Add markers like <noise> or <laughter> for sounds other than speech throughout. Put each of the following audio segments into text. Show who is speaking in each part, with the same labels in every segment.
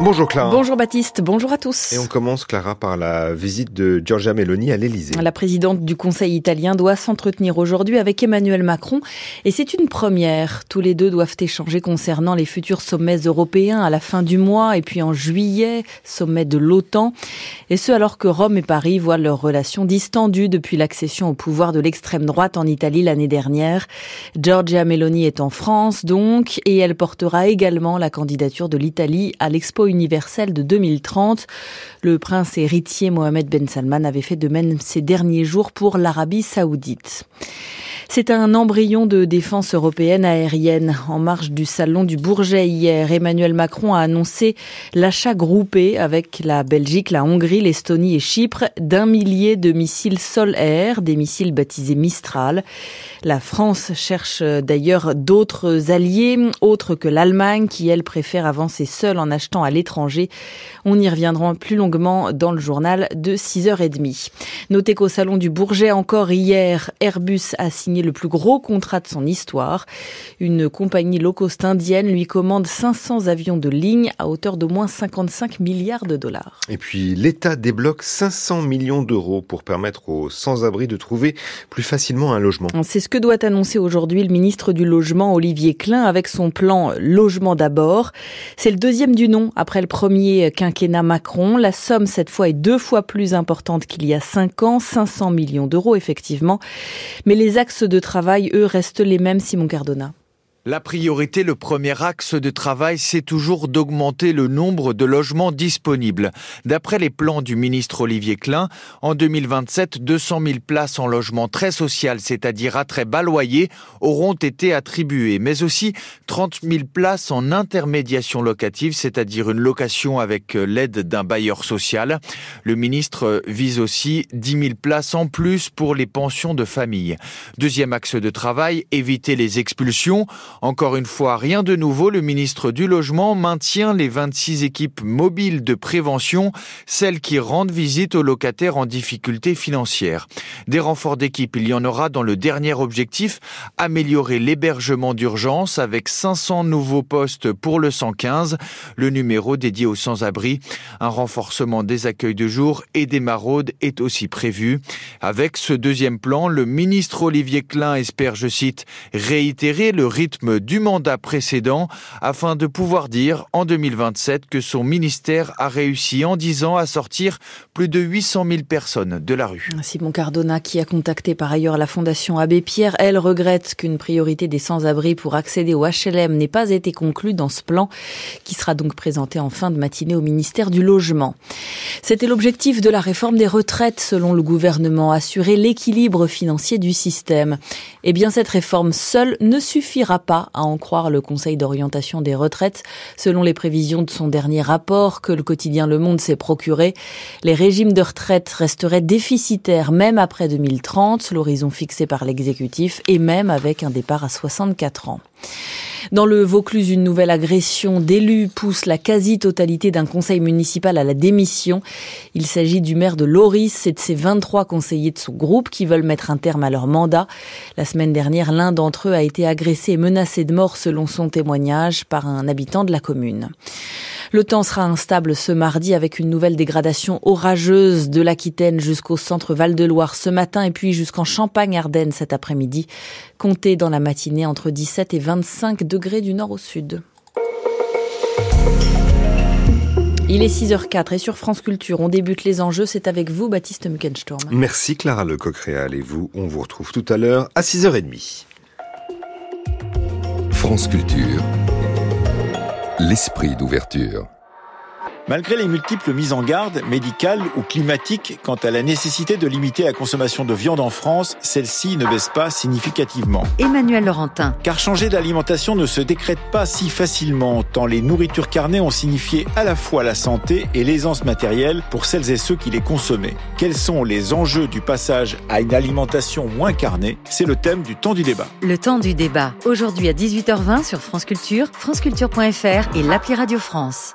Speaker 1: Bonjour Clara.
Speaker 2: Bonjour Baptiste, bonjour à tous.
Speaker 1: Et on commence Clara par la visite de Giorgia Meloni à l'Elysée.
Speaker 2: La présidente du Conseil italien doit s'entretenir aujourd'hui avec Emmanuel Macron et c'est une première. Tous les deux doivent échanger concernant les futurs sommets européens à la fin du mois et puis en juillet, sommet de l'OTAN. Et ce alors que Rome et Paris voient leurs relations distendues depuis l'accession au pouvoir de l'extrême droite en Italie l'année dernière. Giorgia Meloni est en France donc et elle portera également la candidature de l'Italie à l'Expo universelle de 2030. Le prince héritier Mohamed Ben Salman avait fait de même ces derniers jours pour l'Arabie saoudite. C'est un embryon de défense européenne aérienne. En marge du salon du Bourget hier, Emmanuel Macron a annoncé l'achat groupé avec la Belgique, la Hongrie, l'Estonie et Chypre d'un millier de missiles sol-air, des missiles baptisés Mistral. La France cherche d'ailleurs d'autres alliés, autres que l'Allemagne, qui elle préfère avancer seule en achetant à l'étranger. On y reviendra plus longuement dans le journal de 6h30. Notez qu'au salon du Bourget encore hier, Airbus a signé le plus gros contrat de son histoire. Une compagnie low cost indienne lui commande 500 avions de ligne à hauteur d'au moins 55 milliards de dollars.
Speaker 1: Et puis l'État débloque 500 millions d'euros pour permettre aux sans-abri de trouver plus facilement un logement.
Speaker 2: C'est ce que doit annoncer aujourd'hui le ministre du Logement Olivier Klein avec son plan Logement d'abord. C'est le deuxième du nom après le premier quinquennat Macron. La somme cette fois est deux fois plus importante qu'il y a cinq ans, 500 millions d'euros effectivement. Mais les axes de travail, eux, restent les mêmes, Simon Cardona.
Speaker 3: La priorité, le premier axe de travail, c'est toujours d'augmenter le nombre de logements disponibles. D'après les plans du ministre Olivier Klein, en 2027, 200 000 places en logement très social, c'est-à-dire à très bas auront été attribuées, mais aussi 30 000 places en intermédiation locative, c'est-à-dire une location avec l'aide d'un bailleur social. Le ministre vise aussi 10 000 places en plus pour les pensions de famille. Deuxième axe de travail, éviter les expulsions. Encore une fois, rien de nouveau, le ministre du Logement maintient les 26 équipes mobiles de prévention, celles qui rendent visite aux locataires en difficulté financière. Des renforts d'équipe, il y en aura dans le dernier objectif, améliorer l'hébergement d'urgence avec 500 nouveaux postes pour le 115, le numéro dédié aux sans-abri. Un renforcement des accueils de jour et des maraudes est aussi prévu. Avec ce deuxième plan, le ministre Olivier Klein espère, je cite, réitérer le rythme du mandat précédent afin de pouvoir dire en 2027 que son ministère a réussi en 10 ans à sortir plus de 800 000 personnes de la rue.
Speaker 2: Simon Cardona qui a contacté par ailleurs la Fondation Abbé Pierre, elle regrette qu'une priorité des sans-abri pour accéder au HLM n'ait pas été conclue dans ce plan qui sera donc présenté en fin de matinée au ministère du Logement. C'était l'objectif de la réforme des retraites selon le gouvernement, assurer l'équilibre financier du système. Eh bien cette réforme seule ne suffira pas pas, à en croire le Conseil d'orientation des retraites. Selon les prévisions de son dernier rapport que le quotidien Le Monde s'est procuré, les régimes de retraite resteraient déficitaires même après 2030, l'horizon fixé par l'exécutif, et même avec un départ à 64 ans. Dans le Vaucluse, une nouvelle agression d'élus pousse la quasi-totalité d'un conseil municipal à la démission. Il s'agit du maire de Loris et de ses 23 conseillers de son groupe qui veulent mettre un terme à leur mandat. La semaine dernière, l'un d'entre eux a été agressé et menacé de mort selon son témoignage par un habitant de la commune. Le temps sera instable ce mardi avec une nouvelle dégradation orageuse de l'Aquitaine jusqu'au centre Val-de-Loire ce matin et puis jusqu'en Champagne-Ardenne cet après-midi. Comptez dans la matinée entre 17 et 25 degrés du nord au sud. Il est 6h04 et sur France Culture, on débute les enjeux. C'est avec vous, Baptiste Muckensturm.
Speaker 1: Merci Clara Lecoq-Réal et vous, on vous retrouve tout à l'heure à 6h30.
Speaker 4: France Culture l'esprit d'ouverture.
Speaker 5: Malgré les multiples mises en garde, médicales ou climatiques, quant à la nécessité de limiter la consommation de viande en France, celle-ci ne baisse pas significativement.
Speaker 6: Emmanuel Laurentin.
Speaker 5: Car changer d'alimentation ne se décrète pas si facilement, tant les nourritures carnées ont signifié à la fois la santé et l'aisance matérielle pour celles et ceux qui les consommaient. Quels sont les enjeux du passage à une alimentation moins carnée? C'est le thème du temps du débat.
Speaker 6: Le temps du débat, aujourd'hui à 18h20 sur France Culture, franceculture.fr et l'appli Radio France.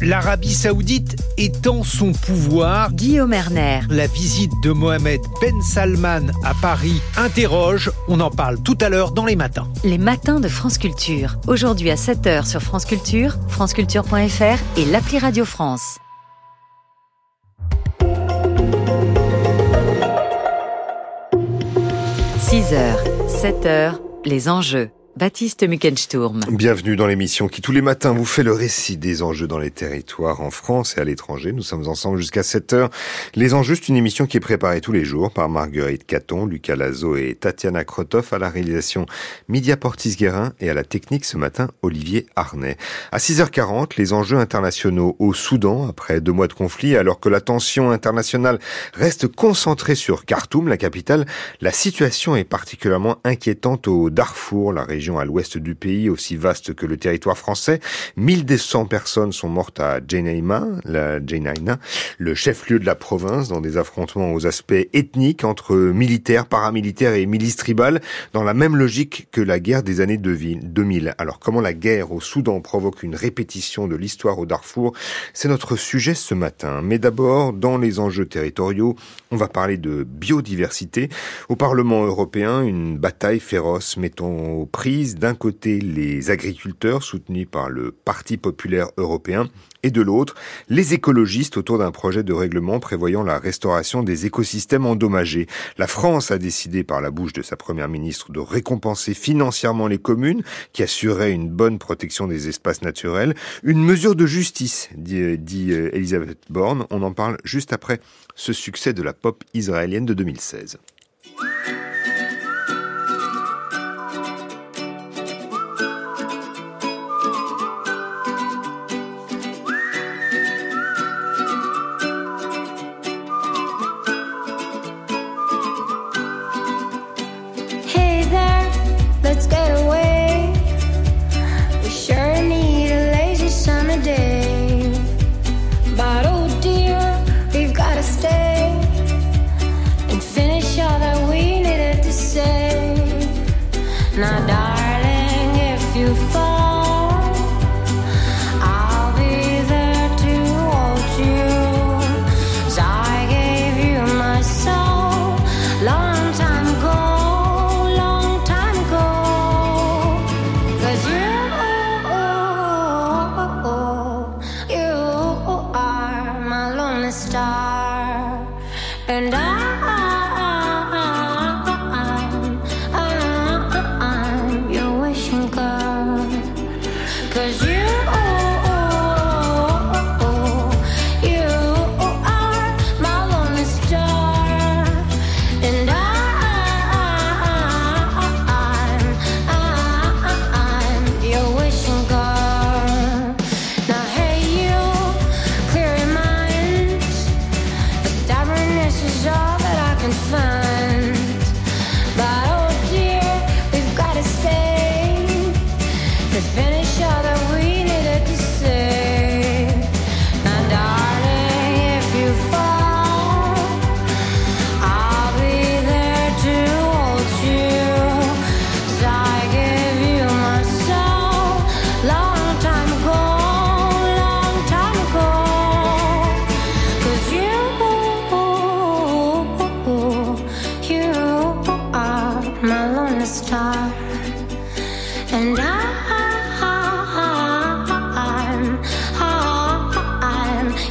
Speaker 4: L'Arabie saoudite étend son pouvoir.
Speaker 6: Guillaume Erner.
Speaker 4: La visite de Mohamed Ben Salman à Paris interroge. On en parle tout à l'heure dans les matins.
Speaker 6: Les matins de France Culture. Aujourd'hui à 7h sur France Culture, franceculture.fr et l'appli Radio France. 6h, 7h, les enjeux. Baptiste Muckensturm.
Speaker 7: Bienvenue dans l'émission qui tous les matins vous fait le récit des enjeux dans les territoires en France et à l'étranger. Nous sommes ensemble jusqu'à 7 heures. Les enjeux, c'est une émission qui est préparée tous les jours par Marguerite Caton, Lucas Lazo et Tatiana Krotov à la réalisation Media Portis-Guérin et à la technique ce matin Olivier Arnay. À 6h40, les enjeux internationaux au Soudan après deux mois de conflit alors que la tension internationale reste concentrée sur Khartoum, la capitale. La situation est particulièrement inquiétante au Darfour, la région à l'ouest du pays, aussi vaste que le territoire français. 1200 personnes sont mortes à Jenaima, la Jenaina, le chef-lieu de la province, dans des affrontements aux aspects ethniques entre militaires, paramilitaires et milices tribales, dans la même logique que la guerre des années 2000. Alors comment la guerre au Soudan provoque une répétition de l'histoire au Darfour, c'est notre sujet ce matin. Mais d'abord, dans les enjeux territoriaux, on va parler de biodiversité. Au Parlement européen, une bataille féroce mettant au prix d'un côté les agriculteurs soutenus par le Parti populaire européen et de l'autre les écologistes autour d'un projet de règlement prévoyant la restauration des écosystèmes endommagés. La France a décidé par la bouche de sa première ministre de récompenser financièrement les communes qui assuraient une bonne protection des espaces naturels. Une mesure de justice, dit, dit euh, Elisabeth Borne. On en parle juste après ce succès de la pop israélienne de 2016.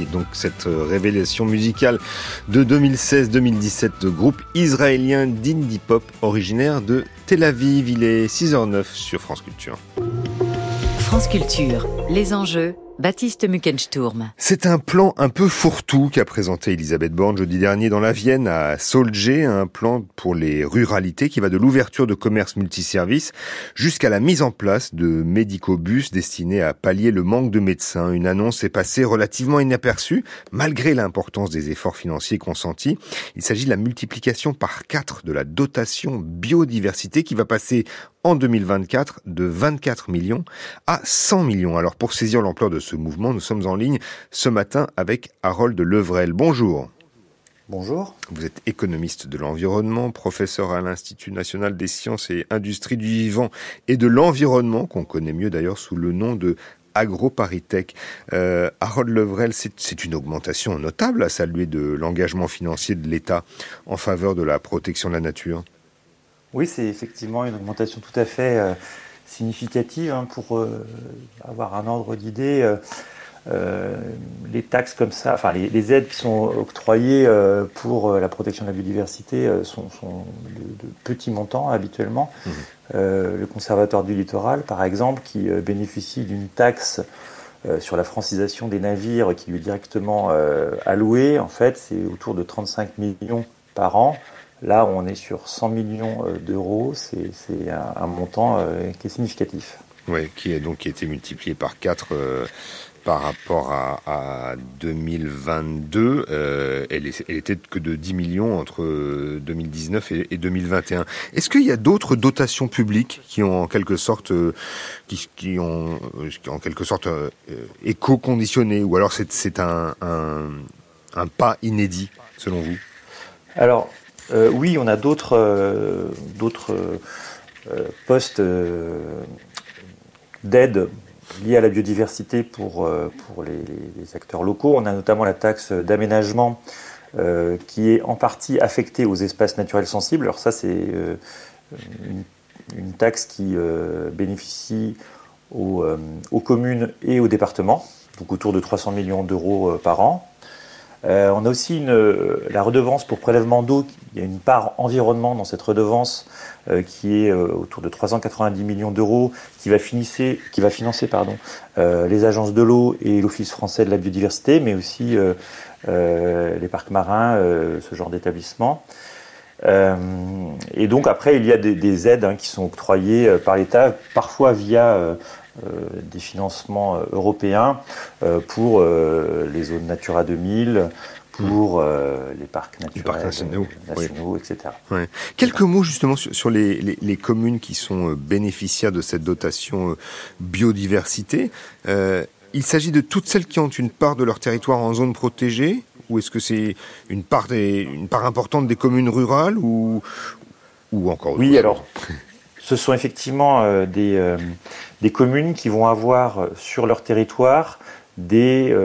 Speaker 7: donc cette révélation musicale de 2016-2017 de groupe israélien d'indie pop originaire de Tel Aviv. Il est 6h09 sur France Culture.
Speaker 6: France Culture, les enjeux, Baptiste Muckensturm.
Speaker 1: C'est un plan un peu fourre-tout qu'a présenté Elisabeth Borne jeudi dernier dans la Vienne à Solgé, un plan pour les ruralités qui va de l'ouverture de commerces multiservices jusqu'à la mise en place de médicobus destinés à pallier le manque de médecins. Une annonce est passée relativement inaperçue malgré l'importance des efforts financiers consentis. Il s'agit de la multiplication par quatre de la dotation biodiversité qui va passer en 2024 de 24 millions à 100 millions. Alors pour saisir l'ampleur de ce mouvement, nous sommes en ligne ce matin avec Harold Levrel. Bonjour.
Speaker 8: Bonjour.
Speaker 1: Vous êtes économiste de l'environnement, professeur à l'Institut national des sciences et industries du vivant et de l'environnement, qu'on connaît mieux d'ailleurs sous le nom de AgroParisTech. Euh, Harold Levrel, c'est une augmentation notable à saluer de l'engagement financier de l'État en faveur de la protection de la nature.
Speaker 8: Oui, c'est effectivement une augmentation tout à fait euh, significative. Hein, pour euh, avoir un ordre d'idée, euh, les taxes comme ça, enfin les, aides qui sont octroyées pour la protection de la biodiversité sont, de, petits montants habituellement. Mmh. le conservatoire du littoral, par exemple, qui bénéficie d'une taxe sur la francisation des navires qui lui est directement allouée, en fait, c'est autour de 35 millions par an. Là, on est sur 100 millions euh, d'euros, c'est un, montant euh, qui est significatif.
Speaker 1: Oui, qui a donc été multiplié par 4 euh, par rapport à, 2022. elle, était que de 10 millions entre 2019 et, 2021. Est-ce qu'il y a d'autres dotations publiques qui ont en quelque sorte, qui, ont en quelque sorte éco-conditionné, ou alors c'est un, un pas inédit selon vous?
Speaker 8: Alors, euh, oui, on a d'autres euh, euh, postes d'aide liés à la biodiversité pour, les, acteurs locaux. On a notamment la taxe d'aménagement qui est en partie affectée aux espaces naturels sensibles. Alors ça, c'est une, taxe qui bénéficie aux, communes et aux départements, donc autour de 300 millions d'euros par an. On a aussi la redevance pour prélèvement d'eau. Il y a une part environnement dans cette redevance euh, qui est euh, autour de 390 millions d'euros, qui va, financer, pardon, les agences de l'eau et l'Office français de la biodiversité, mais aussi les parcs marins, ce genre d'établissement. et donc après, il y a des, aides hein, qui sont octroyées par l'État, parfois via euh, des financements euh, européens euh, pour les zones Natura 2000, pour les parcs naturels nationaux, etc.
Speaker 1: Quelques mots justement sur, les, communes qui sont bénéficiaires de cette dotation biodiversité. il s'agit de toutes celles qui ont une part de leur territoire en zone protégée ou est-ce que c'est une part, une part importante des communes rurales ou, ou encore
Speaker 8: Oui, alors ce sont effectivement euh, euh, des, communes qui vont avoir euh, sur leur territoire des,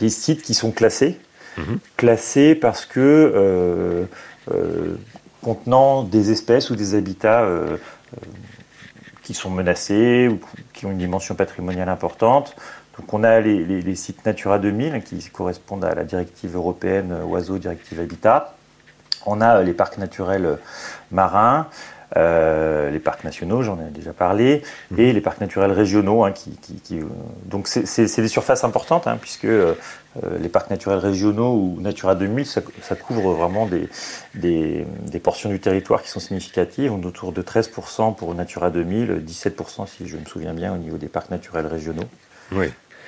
Speaker 8: des sites qui sont classés. Mhm. Classés parce que contenant des espèces ou des habitats qui sont menacés ou qui ont une dimension patrimoniale importante. Donc on a les, les sites Natura 2000 qui correspondent à la directive européenne Oiseaux, directive Habitat. On a les parcs naturels marins, euh, les parcs nationaux, j'en ai déjà parlé, et les parcs naturels régionaux. Hein, qui, euh, donc c'est des surfaces importantes, hein, puisque euh, les parcs naturels régionaux ou Natura 2000, ça, couvre vraiment des, des, portions du territoire qui sont significatives, on autour de 13% pour Natura 2000, 17% si je me souviens bien au niveau des parcs naturels régionaux.
Speaker 1: Oui.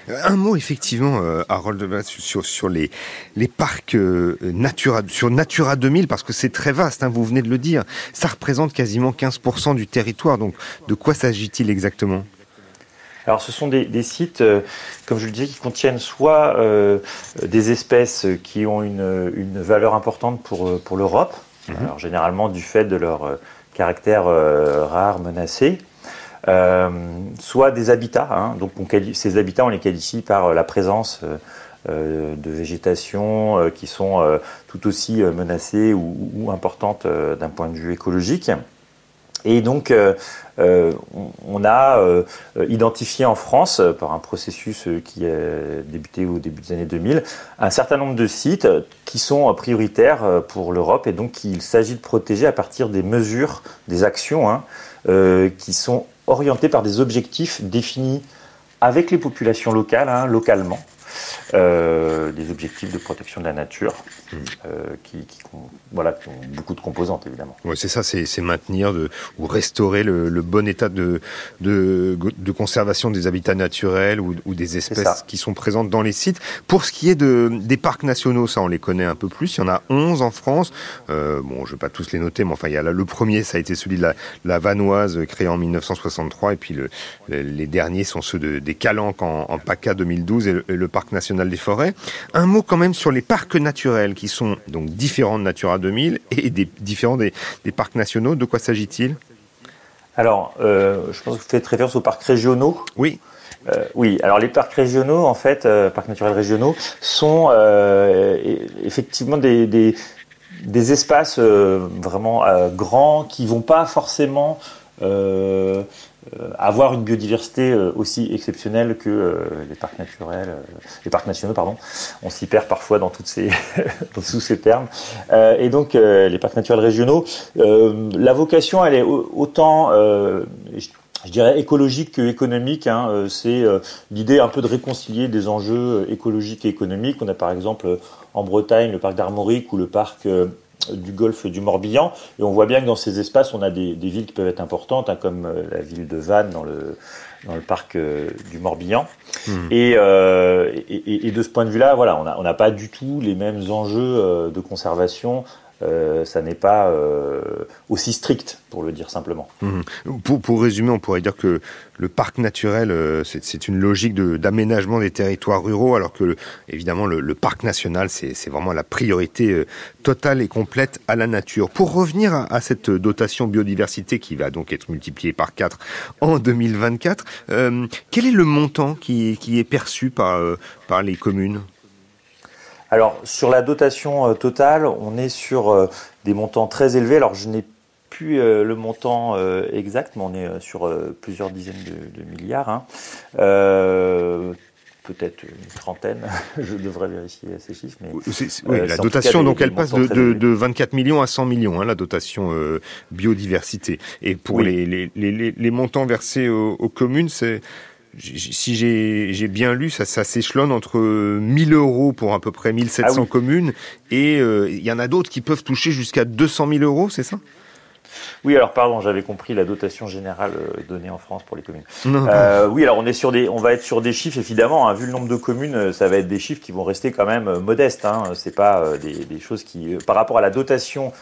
Speaker 1: Un mot effectivement, euh, Harold, sur, sur les, les parcs euh, Natura, sur Natura 2000, parce que c'est très vaste, hein, vous venez de le dire. Ça représente quasiment 15% du territoire. Donc, de quoi s'agit-il exactement?
Speaker 8: Alors ce sont des, sites, euh, comme je le disais, qui contiennent soit des espèces qui ont une, valeur importante pour, pour l'Europe, mhm. alors généralement du fait de leur caractère rare, menacé, euh, soit des habitats. Hein. donc ces habitats, on les qualifie par euh, la présence euh, de végétation qui sont tout aussi menacées ou, importantes d'un point de vue écologique. Et donc, on, a identifié en France, par un processus qui a débuté au début des années 2000, un certain nombre de sites qui sont prioritaires pour l'Europe et donc il s'agit de protéger à partir des mesures, des actions hein, qui sont orientés par des objectifs définis avec les populations locales, hein, localement. Euh, des objectifs de protection de la nature hmm. euh, qui, ont, voilà, qui, ont, beaucoup de composantes évidemment.
Speaker 1: Ouais, c'est ça, c'est maintenir de, ou restaurer le, bon état de, de, de, conservation des habitats naturels ou, ou des espèces qui sont présentes dans les sites. Pour ce qui est de, des parcs nationaux, ça on les connaît un peu plus, il y en a 11 en France. Euh, bon, je ne vais pas tous les noter, mais enfin, il y a là, le premier, ça a été celui de la, la Vanoise, créé en 1963, et puis le, les derniers sont ceux de, des Calanques en, en PACA 2012 et le, et le parc national des Forêts. Un mot quand même sur les parcs naturels qui sont donc différents de Natura 2000 et des, différents des, parcs nationaux. De quoi s'agit-il?
Speaker 8: Alors, euh, je pense que vous faites référence aux parcs régionaux.
Speaker 1: Oui.
Speaker 8: Euh, oui, alors les parcs régionaux, en fait, euh, parcs naturels régionaux, sont effectivement des, des espaces vraiment grands qui vont pas forcément euh, avoir une biodiversité euh, aussi exceptionnelle que euh, les parcs naturels, les parcs nationaux, pardon. On s'y perd parfois dans toutes ces, <laughs> dans tous ces termes. et donc les parcs naturels régionaux, la vocation, elle est autant je dirais écologique que économique. Hein. C'est l'idée un peu de réconcilier des enjeux écologiques et économiques. On a par exemple en Bretagne le parc d'Armorique ou le parc du golfe du Morbihan. Et on voit bien que dans ces espaces, on a des, villes qui peuvent être importantes, hein, comme euh, la ville de Vannes dans le, dans le parc euh, du Morbihan. Hmm. Euh, et, et, de ce point de vue-là, voilà, on n'a pas du tout les mêmes enjeux de conservation euh, ça n'est pas euh, aussi strict, pour le dire simplement.
Speaker 1: Mhm. Pour, pour, résumer, on pourrait dire que le parc naturel, euh, c'est une logique d'aménagement des territoires ruraux, alors que, évidemment, le, parc national, c'est vraiment la priorité totale et complète à la nature. Pour revenir à, cette dotation biodiversité qui va donc être multipliée par 4 en 2024, quel est le montant qui, qui est perçu par, par les communes?
Speaker 8: Alors sur la dotation euh, totale, on est sur euh, des montants très élevés. Alors je n'ai plus euh, le montant exact, mais on est sur plusieurs dizaines de, milliards. Hein. Peut-être une trentaine, <laughs> je devrais vérifier ces chiffres. Mais,
Speaker 1: oui, la dotation, donc elle passe de, 24 millions à 100 millions, hein, la dotation biodiversité. Et pour les, les, montants versés aux communes, c'est si j'ai bien lu, ça, ça s'échelonne entre 1000 euros pour à peu près 1700 ah communes et euh, il y en a d'autres qui peuvent toucher jusqu'à 200 000 euros, c'est ça?
Speaker 8: Oui, alors pardon, j'avais compris la dotation générale euh, donnée en France pour les communes. Euh, oui, alors on est sur des, on va être sur des chiffres évidemment. Hein, vu le nombre de communes, ça va être des chiffres qui vont rester quand même modestes. Hein, c'est pas des, des, choses qui, par rapport à la dotation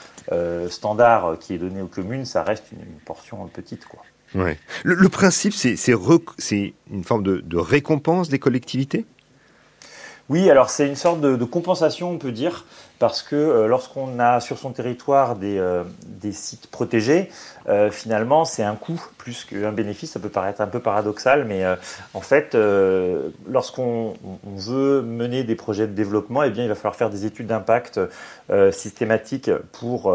Speaker 8: standard qui est donnée aux communes, ça reste une, une portion petite, quoi.
Speaker 1: Ouais. Le, principe, c'est une forme de, récompense des collectivités?
Speaker 8: Oui, alors c'est une sorte de, compensation, on peut dire, parce que euh, lorsqu'on a sur son territoire des, euh, sites protégés, euh, finalement c'est un coût plus qu'un bénéfice. Ça peut paraître un peu paradoxal, mais en fait, lorsqu'on veut mener des projets de développement, eh bien, il va falloir faire des études d'impact systématiques pour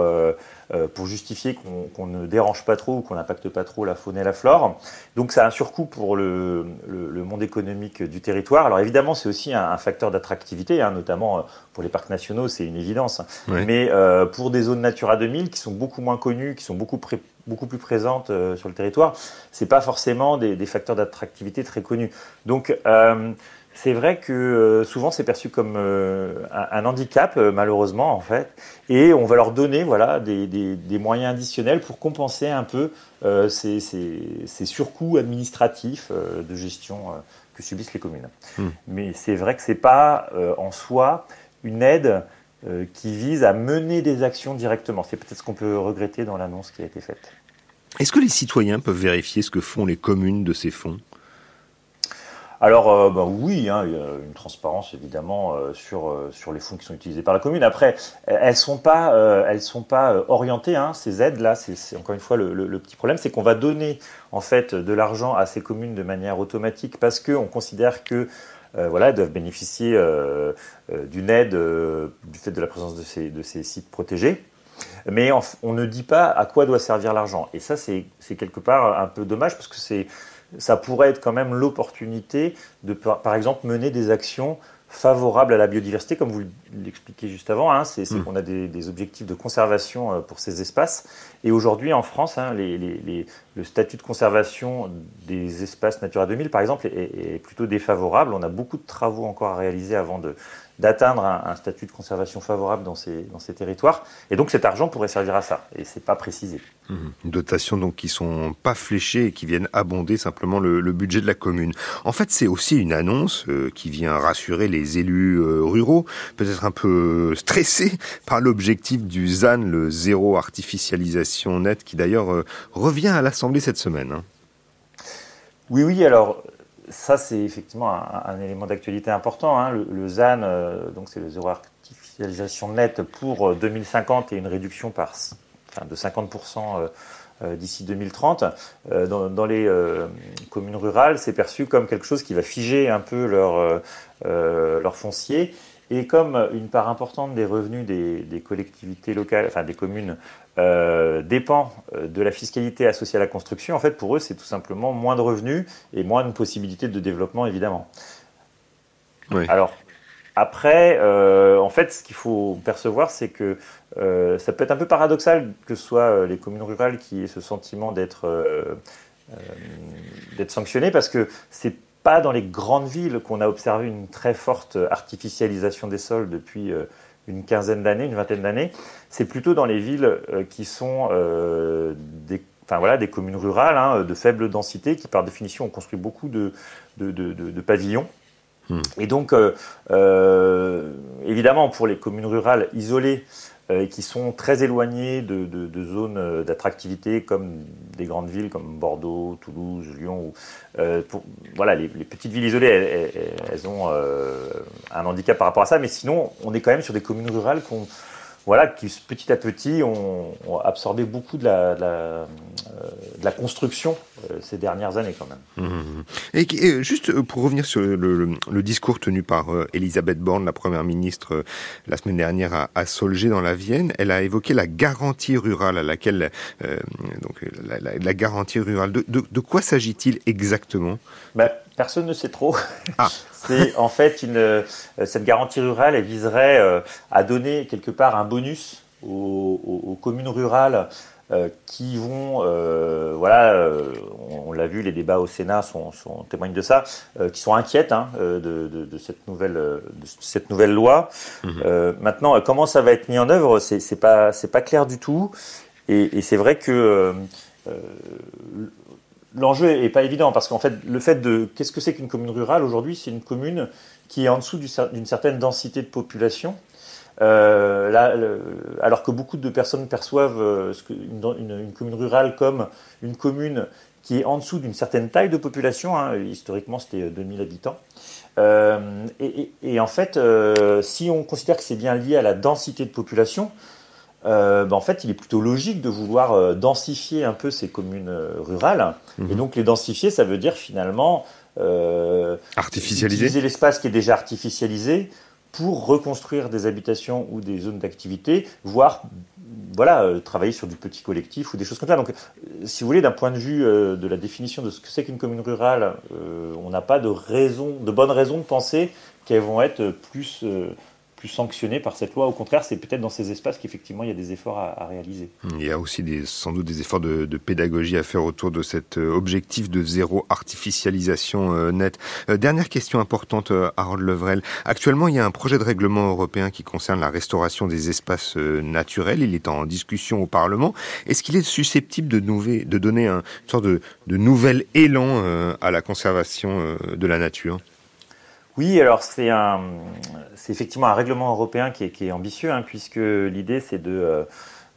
Speaker 8: euh, pour justifier qu'on ne dérange pas trop ou qu'on n'impacte pas trop la faune et la flore. Donc ça a un surcoût pour le, monde économique du territoire. Alors évidemment, c'est aussi un, facteur d'attractivité, hein, notamment euh, pour les parcs nationaux, c'est une évidence. Mais euh, pour des zones Natura 2000 qui sont beaucoup moins connues, qui sont beaucoup, beaucoup plus présentes sur le territoire, c'est pas forcément des, des facteurs d'attractivité très connus. Donc c'est vrai que euh, souvent c'est perçu comme euh, un, handicap, euh, malheureusement, en fait, et on va leur donner voilà, des, moyens additionnels pour compenser un peu ces, surcoûts administratifs de gestion que subissent les communes. Hmm. Mais c'est vrai que ce n'est pas en soi une aide qui vise à mener des actions directement. C'est peut-être ce qu'on peut regretter dans l'annonce qui a été faite.
Speaker 1: Est-ce que les citoyens peuvent vérifier ce que font les communes de ces fonds?
Speaker 8: Alors euh, bah oui, hein, il y a une transparence évidemment euh, sur, euh, sur les fonds qui sont utilisés par la commune. Après, elles elles sont pas orientées. Hein, ces aides là, c'est encore une fois le, petit problème, c'est qu'on va donner en fait de l'argent à ces communes de manière automatique parce qu'on considère que doivent bénéficier d'une aide du fait de la présence de ces, de ces sites protégés. Mais on ne dit pas à quoi doit servir l'argent. Et ça, c'est quelque part un peu dommage parce que c'est ça pourrait être quand même l'opportunité de, par exemple, mener des actions favorables à la biodiversité, comme vous, l'expliquer juste avant, hein, c'est mm. qu'on a des, objectifs de conservation euh, pour ces espaces. Et aujourd'hui, en France, hein, le statut de conservation des espaces Natura 2000, par exemple, est, plutôt défavorable. On a beaucoup de travaux encore à réaliser avant de, d'atteindre un, statut de conservation favorable dans ces, dans ces territoires. Et donc cet argent pourrait servir à ça, et c'est pas précisé.
Speaker 1: Mmh. Dotations donc qui sont pas fléchées et qui viennent abonder simplement le, budget de la commune. En fait, c'est aussi une annonce euh, qui vient rassurer les élus euh, ruraux, peut-être un peu stressés <laughs> par l'objectif du ZAN, le zéro artificialisation net, qui d'ailleurs euh, revient à l'Assemblée cette semaine. Hein.
Speaker 8: Oui, oui, alors ça, c'est effectivement un, élément d'actualité important. Hein. Le, ZAN, euh, donc c'est le zéro artificialisation nette pour 2050 euh, et une réduction de 50% euh, d'ici 2030. Dans, les communes rurales, c'est perçu comme quelque chose qui va figer un peu leur foncier. Et comme une part importante des revenus des, des collectivités locales, enfin des communes, euh, dépend euh, de la fiscalité associée à la construction, en fait, pour eux, c'est tout simplement moins de revenus et moins de possibilités de développement, évidemment. Alors, après, euh, en fait, ce qu'il faut percevoir, c'est que ça peut être un peu paradoxal que ce soit les communes rurales qui aient ce sentiment d'être d'être sanctionnées, parce que c'est pas dans les grandes villes qu'on a observé une très forte artificialisation des sols depuis une quinzaine d'années, une vingtaine d'années. C'est plutôt dans les villes euh, qui sont euh, des, enfin, voilà, des communes rurales hein, de faible densité qui, par définition, ont construit beaucoup de, de, de, pavillons. Hmm. Et donc, euh, évidemment, pour les communes rurales isolées, euh, et qui sont très éloignés de, zones euh, d'attractivité comme des grandes villes comme Bordeaux, Toulouse, Lyon. Euh, voilà, les, petites villes isolées, elles, ont un handicap par rapport à ça, mais sinon, on est quand même sur des communes rurales qui ont voilà, qui petit à petit ont, absorbé beaucoup de la, de la, euh, de la construction euh, ces dernières années quand même.
Speaker 1: Mmh, mmh. Et, juste euh, pour revenir sur le, le, discours tenu par Elisabeth Borne, la première ministre, la semaine dernière à, à, Solgé dans la Vienne, elle a évoqué la garantie rurale à laquelle donc la, la, garantie rurale. De, de, de quoi s'agit-il exactement?
Speaker 8: Ben, Personne ne sait trop. Ah. <laughs> C'est en fait une, euh, cette garantie rurale, elle viserait euh, à donner quelque part un bonus aux, communes rurales euh, qui vont, voilà, on, l'a vu, les débats au Sénat sont, témoignent de ça, qui sont inquiètes hein, de, cette nouvelle, de cette nouvelle loi. Mhm. maintenant, comment ça va être mis en œuvre, c'est pas, c'est pas clair du tout. Et, et c'est vrai que l'enjeu est pas évident parce qu'en fait, le fait de qu'est-ce que c'est qu'une commune rurale aujourd'hui, c'est une commune qui est en dessous d'une certaine densité de population. Euh, là, alors que beaucoup de personnes perçoivent euh, une, commune rurale comme une commune qui est en dessous d'une certaine taille de population, hein, historiquement c'était 2000 habitants. Euh, et, et, en fait, si on considère que c'est bien lié à la densité de population, euh, ben, en fait, il est plutôt logique de vouloir euh, densifier un peu ces communes euh, rurales. Mhm. Et donc, les densifier, ça veut dire finalement
Speaker 1: artificialiser
Speaker 8: utiliser l'espace qui est déjà artificialisé pour reconstruire des habitations ou des zones d'activité, voire voilà, travailler sur du petit collectif ou des choses comme ça. Donc, si vous voulez, d'un point de vue de la définition de ce que c'est qu'une commune rurale, on n'a pas de raison, de bonnes raisons de penser qu'elles vont être plus sanctionné par cette loi. Au contraire, c'est peut-être dans ces espaces qu'effectivement il y a des efforts à, réaliser.
Speaker 1: Il y a aussi sans doute des efforts de, pédagogie à faire autour de cet euh, objectif de zéro artificialisation euh, nette. Euh, dernière question importante, Harold Levrel. Actuellement, il y a un projet de règlement européen qui concerne la restauration des espaces naturels. Il est en discussion au Parlement. Est-ce qu'il est susceptible de, donner un, une sorte de nouvel élan à la conservation de la nature?
Speaker 8: Oui, alors c'est effectivement un règlement européen qui est, qui est ambitieux, hein, puisque l'idée c'est de, euh,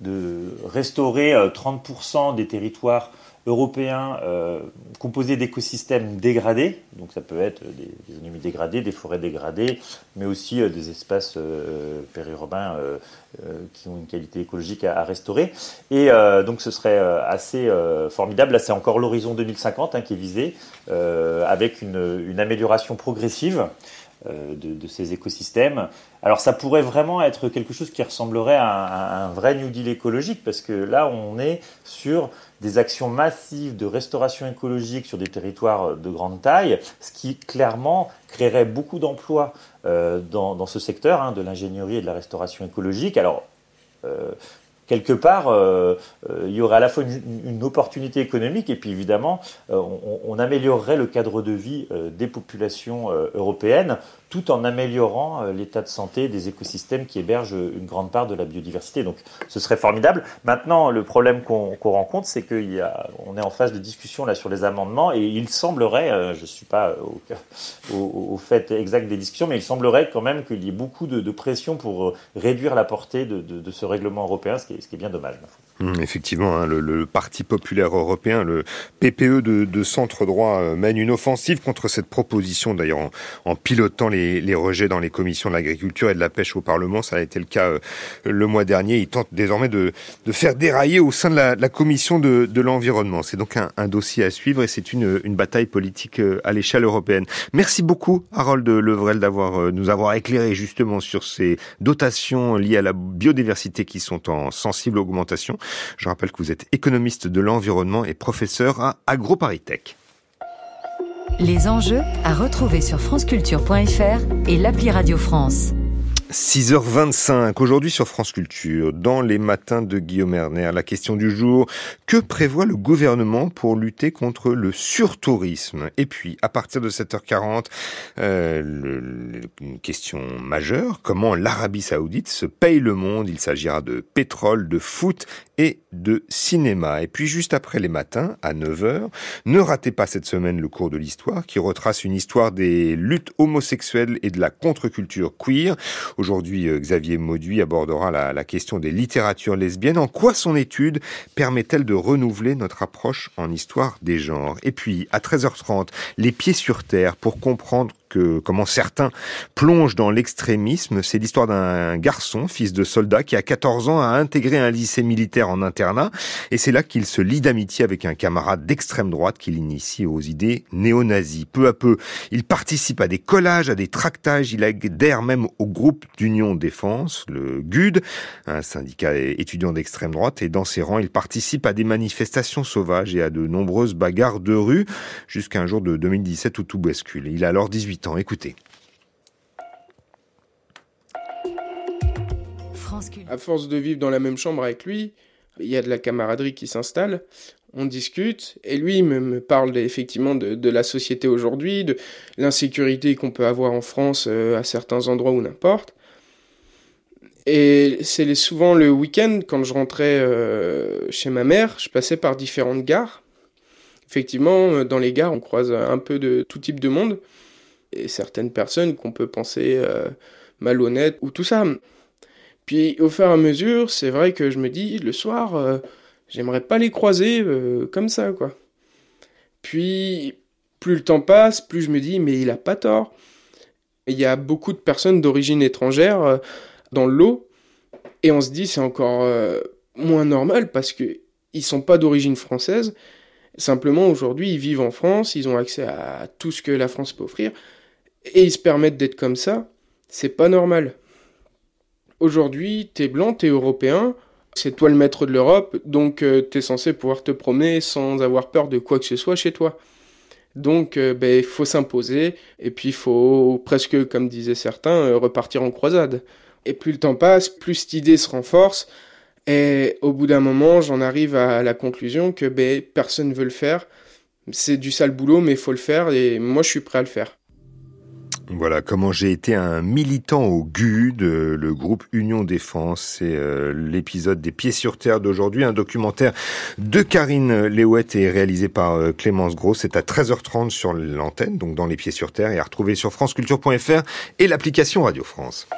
Speaker 8: de restaurer 30% euh, des territoires européens euh, composés d'écosystèmes dégradés, donc ça peut être des, des zones dégradées, des forêts dégradées, mais aussi euh, des espaces euh, périurbains euh, qui ont une qualité écologique à, restaurer. Et donc ce serait assez formidable, là c'est encore l'horizon 2050 hein, qui est visé, avec une, amélioration progressive. De, ces écosystèmes. Alors ça pourrait vraiment être quelque chose qui ressemblerait à un, vrai New Deal écologique, parce que là on est sur des actions massives de restauration écologique sur des territoires de grande taille, ce qui clairement créerait beaucoup d'emplois dans, ce secteur hein, de l'ingénierie et de la restauration écologique. Alors, quelque part, euh, euh, il y aurait à la fois une, opportunité économique et puis évidemment, euh, on, améliorerait le cadre de vie des populations européennes tout en améliorant l'état de santé des écosystèmes qui hébergent une grande part de la biodiversité. Donc ce serait formidable. Maintenant, le problème qu'on rencontre, c'est qu'on est en phase de discussion là sur les amendements et il semblerait, je ne suis pas <laughs> au, fait exact des discussions, mais il semblerait quand même qu'il y ait beaucoup de, pression pour réduire la portée de, de ce règlement européen, ce qui est ce qui est bien dommage.
Speaker 1: Hum, effectivement, hein, le, Parti populaire européen, le PPE de, centre droit, euh, mène une offensive contre cette proposition, d'ailleurs en, pilotant les, rejets dans les commissions de l'agriculture et de la pêche au Parlement. Ça a été le cas euh, le mois dernier. Il tente désormais de, faire dérailler au sein de la, commission de, l'environnement. C'est donc un, dossier à suivre et c'est une, bataille politique euh, à l'échelle européenne. Merci beaucoup, Harold Levrel, d'avoir nous avoir éclairé justement sur ces dotations liées à la biodiversité qui sont en sensible augmentation. Je rappelle que vous êtes économiste de l'environnement et professeur à AgroParisTech.
Speaker 6: Les enjeux à retrouver sur franceculture.fr et l'appli Radio France.
Speaker 1: 6h25 aujourd'hui sur France Culture, dans les matins de Guillaume Erner, la question du jour, que prévoit le gouvernement pour lutter contre le surtourisme? Et puis, à partir de 7h40, euh, une question majeure, comment l'Arabie saoudite se paye le monde? Il s'agira de pétrole, de foot et de cinéma. Et puis juste après les matins, à 9h, ne ratez pas cette semaine le cours de l'histoire qui retrace une histoire des luttes homosexuelles et de la contre-culture queer. Aujourd'hui, euh, Xavier Mauduit abordera la, la question des littératures lesbiennes. En quoi son étude permet-elle de renouveler notre approche en histoire des genres? Et puis, à 13h30, les pieds sur terre pour comprendre que comment certains plongent dans l'extrémisme. C'est l'histoire d'un garçon, fils de soldat, qui a 14 ans a intégré un lycée militaire en internat, et c'est là qu'il se lie d'amitié avec un camarade d'extrême droite qui l'initie aux idées néo-nazis. Peu à peu, il participe à des collages, à des tractages, il adhère même au groupe d'Union Défense, le GUD, un syndicat étudiant d'extrême droite, et dans ses rangs, il participe à des manifestations sauvages et à de nombreuses bagarres de rue, jusqu'à un jour de 2017 où tout bascule. Il a alors 18 ans. Écoutez.
Speaker 9: À force de vivre dans la même chambre avec lui, il y a de la camaraderie qui s'installe, on discute, et lui me, parle effectivement de, la société aujourd'hui, de l'insécurité qu'on peut avoir en France euh, à certains endroits ou n'importe. Et c'est souvent le week-end, quand je rentrais euh, chez ma mère, je passais par différentes gares. Effectivement, euh, dans les gares, on croise un peu de tout type de monde et certaines personnes qu'on peut penser euh, malhonnêtes ou tout ça. Puis au fur et à mesure, c'est vrai que je me dis le soir, euh, j'aimerais pas les croiser euh, comme ça, quoi. Puis plus le temps passe, plus je me dis mais il a pas tort. Il y a beaucoup de personnes d'origine étrangère dans l'eau et on se dit c'est encore moins normal parce que ils sont pas d'origine française. Simplement aujourd'hui ils vivent en France, ils ont accès à tout ce que la France peut offrir et ils se permettent d'être comme ça, c'est pas normal. Aujourd'hui, t'es blanc, t'es européen, c'est toi le maître de l'Europe, donc euh, t'es censé pouvoir te promener sans avoir peur de quoi que ce soit chez toi. Donc, il euh, ben, faut s'imposer, et puis il faut presque, comme disaient certains, euh, repartir en croisade. Et plus le temps passe, plus cette idée se renforce, et au bout d'un moment, j'en arrive à la conclusion que ben, personne ne veut le faire. C'est du sale boulot, mais il faut le faire, et moi je suis prêt à le faire.
Speaker 1: Voilà comment j'ai été un militant au GUD, le groupe Union Défense. C'est euh, l'épisode des Pieds sur Terre d'aujourd'hui, un documentaire de Karine Léouette et réalisé par euh, Clémence Gros. C'est à 13h30 sur l'antenne, donc dans les Pieds sur Terre, et à retrouver sur franceculture.fr et l'application Radio France.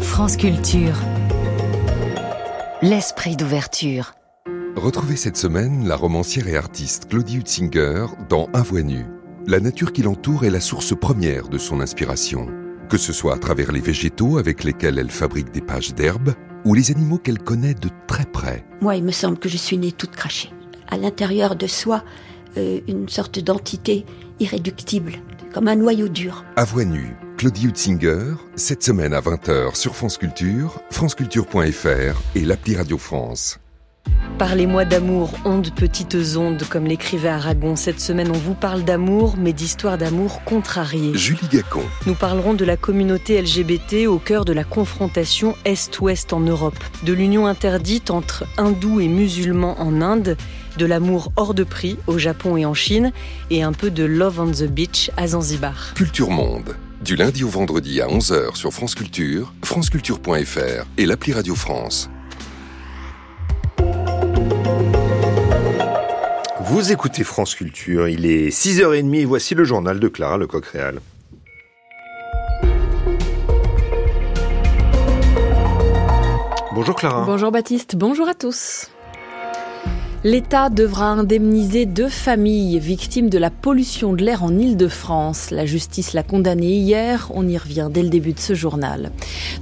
Speaker 6: France Culture. L'esprit d'ouverture.
Speaker 10: Retrouvez cette semaine la romancière et artiste Claudie Hutzinger dans Un voix nu la nature qui l'entoure est la source première de son inspiration, que ce soit à travers les végétaux avec lesquels elle fabrique des pages d'herbe ou les animaux qu'elle connaît de très près.
Speaker 11: Moi, il me semble que je suis née toute crachée. À l'intérieur de soi, euh, une sorte d'entité irréductible, comme un noyau dur.
Speaker 10: À voix nue, Claudie Hutzinger, cette semaine à 20h sur France Culture, franceculture.fr et l'appli Radio France.
Speaker 12: Parlez-moi d'amour, ondes, petites ondes, comme l'écrivait Aragon. Cette semaine, on vous parle d'amour, mais d'histoire d'amour contrariée.
Speaker 10: Julie Gacon.
Speaker 12: Nous parlerons de la communauté LGBT au cœur de la confrontation Est-Ouest en Europe, de l'union interdite entre hindous et musulmans en Inde, de l'amour hors de prix au Japon et en Chine, et un peu de Love on the Beach à Zanzibar.
Speaker 10: Culture Monde. Du lundi au vendredi à 11h sur France Culture, franceculture.fr et l'appli Radio France.
Speaker 1: Vous écoutez France Culture, il est 6h30 et voici le journal de Clara Lecoq-Réal. Bonjour Clara.
Speaker 2: Bonjour Baptiste, bonjour à tous. L'État devra indemniser deux familles victimes de la pollution de l'air en Île-de-France. La justice l'a condamné hier, on y revient dès le début de ce journal.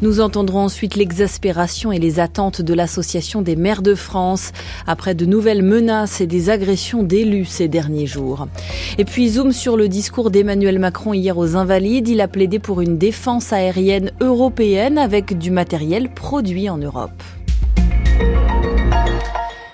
Speaker 2: Nous entendrons ensuite l'exaspération et les attentes de l'Association des maires de France après de nouvelles menaces et des agressions d'élus ces derniers jours. Et puis zoom sur le discours d'Emmanuel Macron hier aux Invalides. Il a plaidé pour une défense aérienne européenne avec du matériel produit en Europe.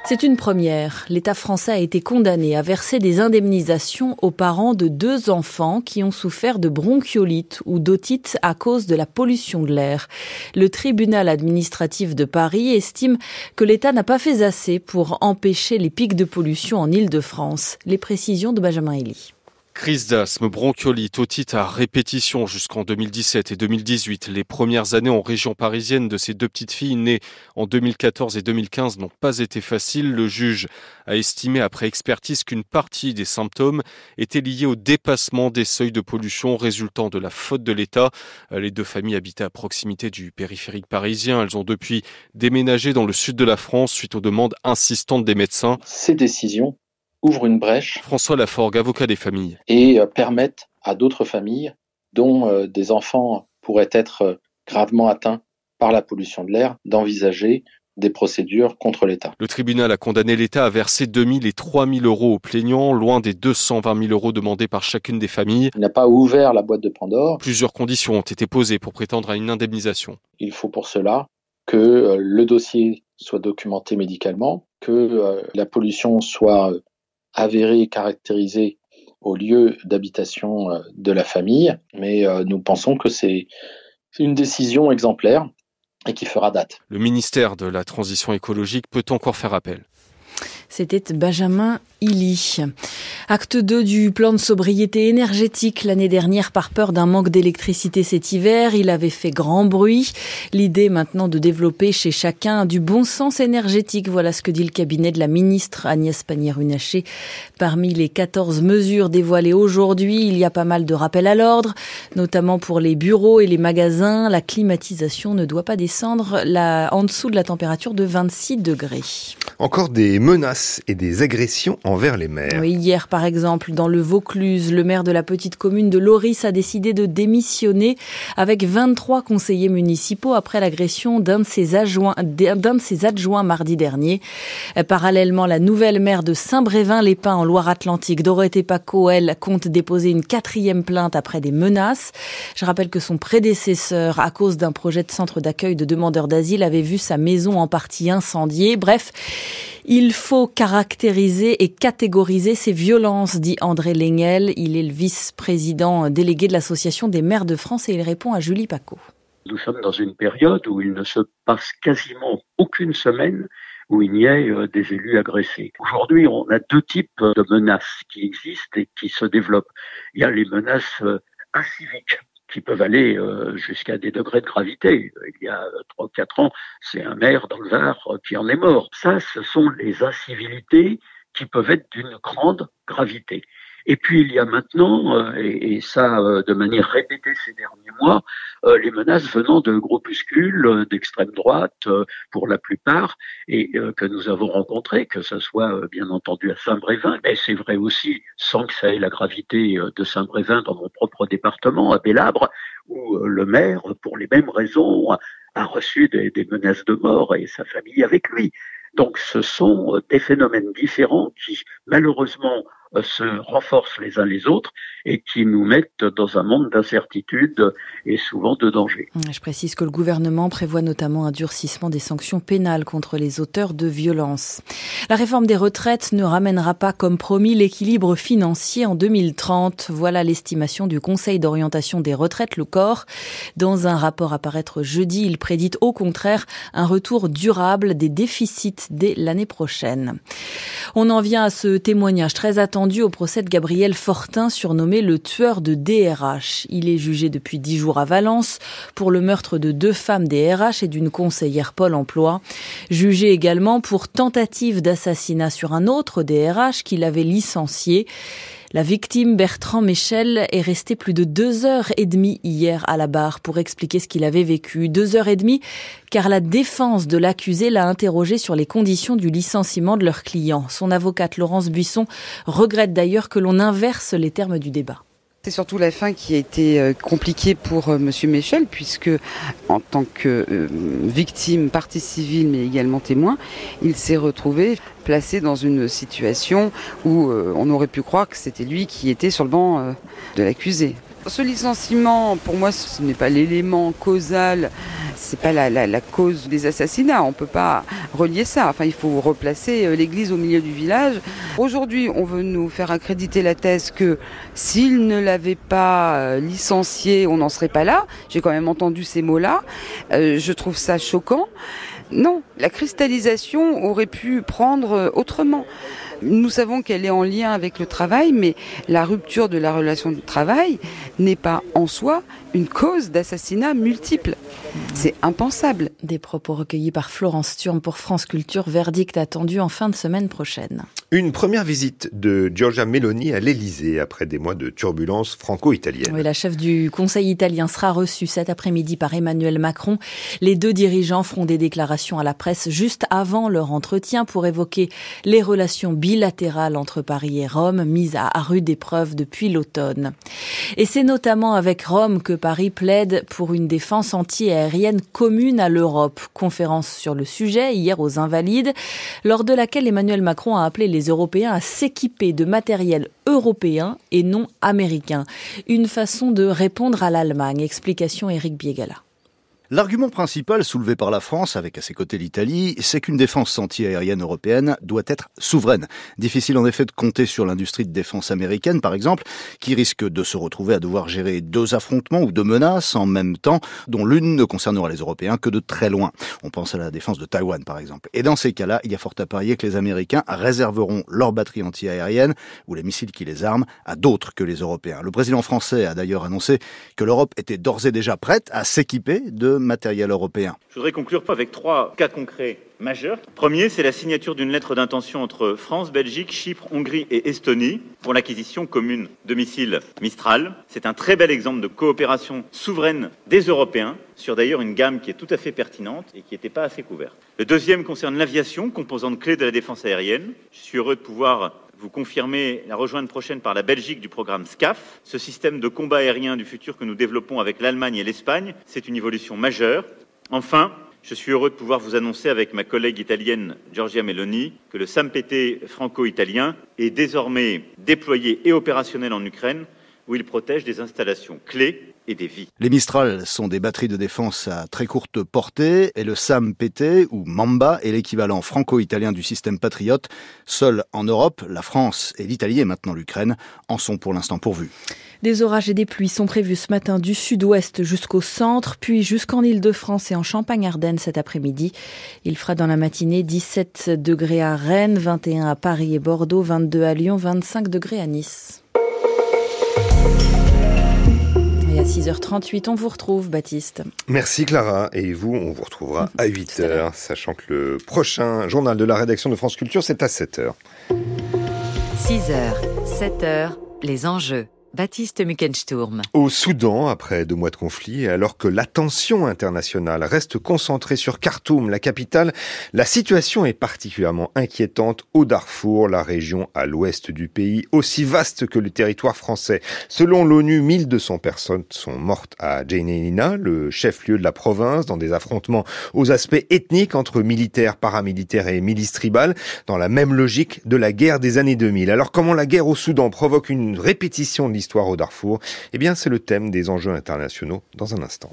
Speaker 2: C'est une première. L'État français a été condamné à verser des indemnisations aux parents de deux enfants qui ont souffert de bronchiolite ou d'otite à cause de la pollution de l'air. Le tribunal administratif de Paris estime que l'État n'a pas fait assez pour empêcher les pics de pollution en Île-de-France. Les précisions de Benjamin Elie.
Speaker 13: Crise d'asthme, bronchiolite, otite à répétition jusqu'en 2017 et 2018. Les premières années en région parisienne de ces deux petites filles nées en 2014 et 2015 n'ont pas été faciles. Le juge a estimé après expertise qu'une partie des symptômes étaient liés au dépassement des seuils de pollution résultant de la faute de l'État. Les deux familles habitaient à proximité du périphérique parisien. Elles ont depuis déménagé dans le sud de la France suite aux demandes insistantes des médecins.
Speaker 14: Ces décisions ouvre une brèche.
Speaker 13: François Laforgue, avocat des familles.
Speaker 14: Et euh, permettent à d'autres familles, dont euh, des enfants pourraient être euh, gravement atteints par la pollution de l'air, d'envisager des procédures contre l'État.
Speaker 13: Le tribunal a condamné l'État à verser 2 000 et 3 000 euros aux plaignants, loin des 220 000 euros demandés par chacune des familles.
Speaker 14: Il n'a pas ouvert la boîte de Pandore.
Speaker 13: Plusieurs conditions ont été posées pour prétendre à une indemnisation.
Speaker 14: Il faut pour cela que le dossier soit documenté médicalement, que la pollution soit avéré et caractérisé au lieu d'habitation euh, de la famille, mais euh, nous pensons que c'est une décision exemplaire et qui fera date.
Speaker 13: Le ministère de la Transition écologique peut encore faire appel.
Speaker 2: C'était Benjamin Illy. Acte 2 du plan de sobriété énergétique l'année dernière par peur d'un manque d'électricité cet hiver. Il avait fait grand bruit. L'idée maintenant de développer chez chacun du bon sens énergétique. Voilà ce que dit le cabinet de la ministre Agnès Pannier-Runacher. Parmi les 14 mesures dévoilées aujourd'hui, il y a pas mal de rappels à l'ordre, notamment pour les bureaux et les magasins. La climatisation ne doit pas descendre en dessous de la température de 26 degrés.
Speaker 1: Encore des menaces et des agressions envers les maires.
Speaker 2: hier, par exemple, dans le Vaucluse, le maire de la petite commune de Loris a décidé de démissionner avec 23 conseillers municipaux après l'agression d'un de ses adjoints, d'un de ses adjoints mardi dernier. Parallèlement, la nouvelle maire de Saint-Brévin-les-Pins en Loire-Atlantique, Dorothée Paco, elle, compte déposer une quatrième plainte après des menaces. Je rappelle que son prédécesseur, à cause d'un projet de centre d'accueil de demandeurs d'asile, avait vu sa maison en partie incendiée. Bref, il faut caractériser et catégoriser ces violences, dit André Lenguel. Il est le vice-président délégué de l'Association des maires de France et il répond à Julie Paco.
Speaker 15: Nous sommes dans une période où il ne se passe quasiment aucune semaine où il n'y ait euh, des élus agressés. Aujourd'hui, on a deux types de menaces qui existent et qui se développent. Il y a les menaces euh, inciviques qui peuvent aller euh, jusqu'à des degrés de gravité. Il y a trois quatre ans, c'est un maire dans le Var qui en est mort. Ça, ce sont les incivilités qui peuvent être d'une grande gravité. Et puis il y a maintenant, euh, et, ça euh, de manière répétée ces derniers mois, euh, les menaces venant de groupuscules d'extrême droite pour la plupart, et que nous avons rencontrés, que ce soit bien entendu à Saint-Brévin, mais c'est vrai aussi, sans que ça ait la gravité de Saint-Brévin dans mon propre département, à Bélabre, où le maire, pour les mêmes raisons, a reçu des, des menaces de mort et sa famille avec lui. Donc ce sont des phénomènes différents qui malheureusement euh, se renforcent les uns les autres et qui nous mettent dans un monde d'incertitude et souvent de danger.
Speaker 2: Je précise que le gouvernement prévoit notamment un durcissement des sanctions pénales contre les auteurs de violences. La réforme des retraites ne ramènera pas comme promis l'équilibre financier en 2030. Voilà l'estimation du Conseil d'orientation des retraites, le corps. Dans un rapport à paraître jeudi, il prédit au contraire un retour durable des déficits dès l'année prochaine. On en vient à ce témoignage très attendu au procès de Gabriel Fortin, surnommé le tueur de DRH. Il est jugé depuis dix jours à Valence pour le meurtre de deux femmes DRH et d'une conseillère Pôle emploi. Jugé également pour tentative d'assassinat sur un autre DRH qu'il avait licencié. La victime, Bertrand Michel, est resté plus de deux heures et demie hier à la barre pour expliquer ce qu'il avait vécu. Deux heures et demie, car la défense de l'accusé l'a interrogé sur les conditions du licenciement de leur client. Son avocate Laurence Buisson regrette d'ailleurs que l'on inverse les termes du débat.
Speaker 16: C'est surtout la fin qui a été euh, compliquée pour euh, Monsieur Michel, puisque en tant que euh, victime, partie civile, mais également témoin, il s'est retrouvé placé dans une situation où on aurait pu croire que c'était lui qui était sur le banc de l'accusé. Ce licenciement, pour moi, ce n'est pas l'élément causal, c'est pas la, la, cause des assassinats. On peut pas relier ça. Enfin, il faut replacer euh, l'église au milieu du village. Aujourd'hui, on veut nous faire accréditer la thèse que s'il ne l'avait pas euh, licencié, on n'en serait pas là. J'ai quand même entendu ces mots-là. Euh, je trouve ça choquant. Non, la cristallisation aurait pu prendre autrement. Nous savons qu'elle est en lien avec le travail, mais la rupture de la relation de travail n'est pas en soi une cause d'assassinat multiple. C'est impensable.
Speaker 2: Des propos recueillis par Florence Thurm pour France Culture, verdict attendu en fin de semaine prochaine.
Speaker 1: Une première visite de Giorgia Meloni à l'Elysée après des mois de turbulences franco-italiennes.
Speaker 2: Oui, la chef du Conseil italien sera reçue cet après-midi par Emmanuel Macron. Les deux dirigeants feront des déclarations à la presse juste avant leur entretien pour évoquer les relations bilatérales entre Paris et Rome, mises à rude épreuve depuis l'automne. Et c'est notamment avec Rome que Paris plaide pour une défense anti-aérienne commune à l'Europe. Conférence sur le sujet hier aux Invalides, lors de laquelle Emmanuel Macron a appelé les Européens à s'équiper de matériel européen et non américain. Une façon de répondre à l'Allemagne. Explication Eric Biegala.
Speaker 17: L'argument principal soulevé par la France, avec à ses côtés l'Italie, c'est qu'une défense anti-aérienne européenne doit être souveraine. Difficile en effet de compter sur l'industrie de défense américaine, par exemple, qui risque de se retrouver à devoir gérer deux affrontements ou deux menaces en même temps, dont l'une ne concernera les Européens que de très loin. On pense à la défense de Taïwan, par exemple. Et dans ces cas-là, il y a fort à parier que les Américains réserveront leurs batteries anti-aériennes ou les missiles qui les arment à d'autres que les Européens. Le président français a d'ailleurs annoncé que l'Europe était d'ores et déjà prête à s'équiper de matériel européen.
Speaker 18: Je voudrais conclure avec trois cas concrets majeurs. Premier, c'est la signature d'une lettre d'intention entre France, Belgique, Chypre, Hongrie et Estonie pour l'acquisition commune de missiles Mistral. C'est un très bel exemple de coopération souveraine des Européens sur d'ailleurs une gamme qui est tout à fait pertinente et qui n'était pas assez couverte. Le deuxième concerne l'aviation, composante clé de la défense aérienne. Je suis heureux de pouvoir vous confirmez la rejointe prochaine par la Belgique du programme SCAF. Ce système de combat aérien du futur que nous développons avec l'Allemagne et l'Espagne, c'est une évolution majeure. Enfin, je suis heureux de pouvoir vous annoncer avec ma collègue italienne Giorgia Meloni que le SAMPT franco-italien est désormais déployé et opérationnel en Ukraine où il protège des installations clés et des vies.
Speaker 17: Les Mistral sont des batteries de défense à très courte portée et le SAM-PT ou Mamba est l'équivalent franco-italien du système Patriot. Seul en Europe, la France et l'Italie et maintenant l'Ukraine en sont pour l'instant pourvus.
Speaker 2: Des orages et des pluies sont prévus ce matin du sud-ouest jusqu'au centre, puis jusqu'en Île-de-France et en Champagne-Ardenne cet après-midi. Il fera dans la matinée 17 degrés à Rennes, 21 à Paris et Bordeaux, 22 à Lyon, 25 degrés à Nice. Et à 6h38, on vous retrouve, Baptiste.
Speaker 1: Merci Clara. Et vous, on vous retrouvera <laughs> à 8h, sachant que le prochain journal de la rédaction de France Culture, c'est à 7h.
Speaker 6: 6h, 7h, les enjeux. Baptiste Muckensturm.
Speaker 1: Au Soudan, après deux mois de conflit, alors que l'attention internationale reste concentrée sur Khartoum, la capitale, la situation est particulièrement inquiétante au Darfour, la région à l'ouest du pays, aussi vaste que le territoire français. Selon l'ONU, 1200 personnes sont mortes à Djenina, le chef-lieu de la province, dans des affrontements aux aspects ethniques entre militaires, paramilitaires et milices tribales, dans la même logique de la guerre des années 2000. Alors comment la guerre au Soudan provoque une répétition l'histoire au Darfour Eh bien, c'est le thème des enjeux internationaux dans un instant.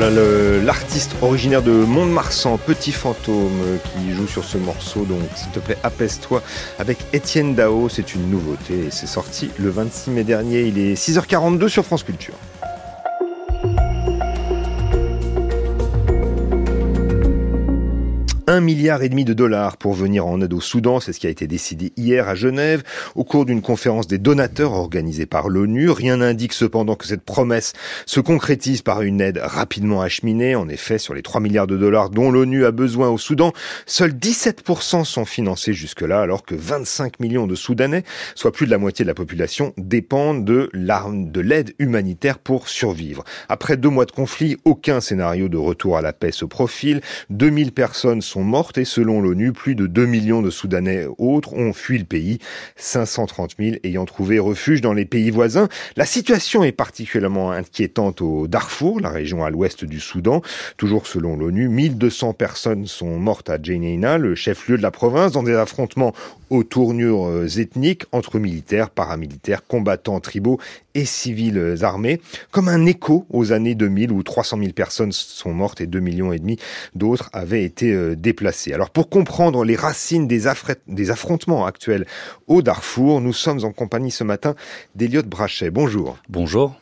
Speaker 1: Voilà l'artiste originaire de Mont-de-Marsan, Petit Fantôme, euh, qui joue sur ce morceau. Donc, s'il te plaît, apaise-toi avec Étienne Dao. C'est une nouveauté c'est sorti le 26 mai dernier. Il est 6h42 sur France Culture. Un milliard et demi de dollars pour venir en aide au Soudan, c'est ce qui a été décidé hier à Genève au cours d'une conférence des donateurs organisée par l'ONU. Rien n'indique cependant que cette promesse se concrétise par une aide rapidement acheminée. En effet, sur les 3 milliards de dollars dont l'ONU a besoin au Soudan, seuls 17% sont financés jusque-là, alors que 25 millions de Soudanais, soit plus de la moitié de la population, dépendent de l'aide humanitaire pour survivre. Après deux mois de conflit, aucun scénario de retour à la paix se profile. 2000 personnes sont mortes et selon l'ONU, plus de 2 millions de Soudanais autres ont fui le pays, 530 000 ayant trouvé refuge dans les pays voisins. La situation est particulièrement inquiétante au Darfour, la région à l'ouest du Soudan. Toujours selon l'ONU, 1200 personnes sont mortes à Jeneina, le chef-lieu de la province, dans des affrontements aux tournures euh, ethniques entre militaires, paramilitaires, combattants tribaux et civils armés, comme un écho aux années 2000 où 300 000 personnes sont mortes et 2 millions et demi d'autres avaient été euh, Alors pour comprendre les racines des, des affrontements actuels au Darfour, nous sommes en compagnie ce matin d'Eliott Brachet. Bonjour.
Speaker 19: Bonjour.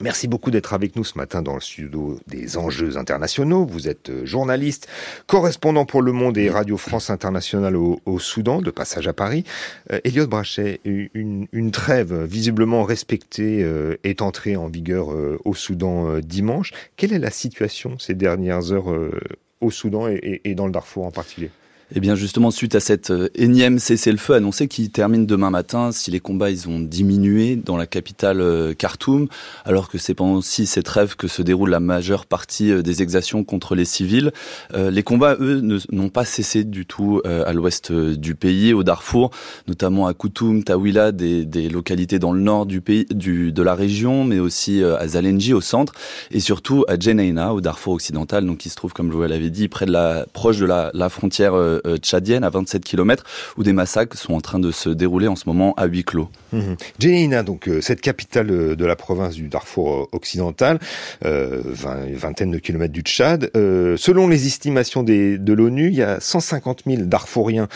Speaker 1: Merci beaucoup d'être avec nous ce matin dans le studio des enjeux internationaux. Vous êtes euh, journaliste, correspondant pour Le Monde et Radio France Internationale au, Soudan, de passage à Paris. Euh, Elliot Brachet, une, une, trêve visiblement respectée euh, est entrée en vigueur au Soudan dimanche. Quelle est la situation ces dernières heures au Soudan et dans le Darfour en particulier
Speaker 19: eh bien justement, suite à cette euh, énième cessez-le-feu annoncé qui termine demain matin, si les combats ils ont diminué dans la capitale euh, Khartoum, alors que c'est pendant aussi cette trêve que se déroule la majeure partie euh, des exactions contre les civils, les combats, eux, n'ont pas cessé du tout à l'ouest du pays, au Darfour, notamment à Koutoum, Tawila, des, localités dans le nord du pays, du, de la région, mais aussi à Zalenji au centre, et surtout à Jenaina, au Darfour occidental, donc qui se trouve, comme je vous l'avais dit, près de la, proche de la, frontière tchadienne à 27 km où des massacres sont en train de se dérouler en ce moment à huis clos.
Speaker 1: Mmh. donc euh, cette capitale euh, de la province du Darfour occidental, euh, vingtaine de kilomètres du Tchad. selon les estimations des, de l'ONU, il y a 150 000 Darfouriens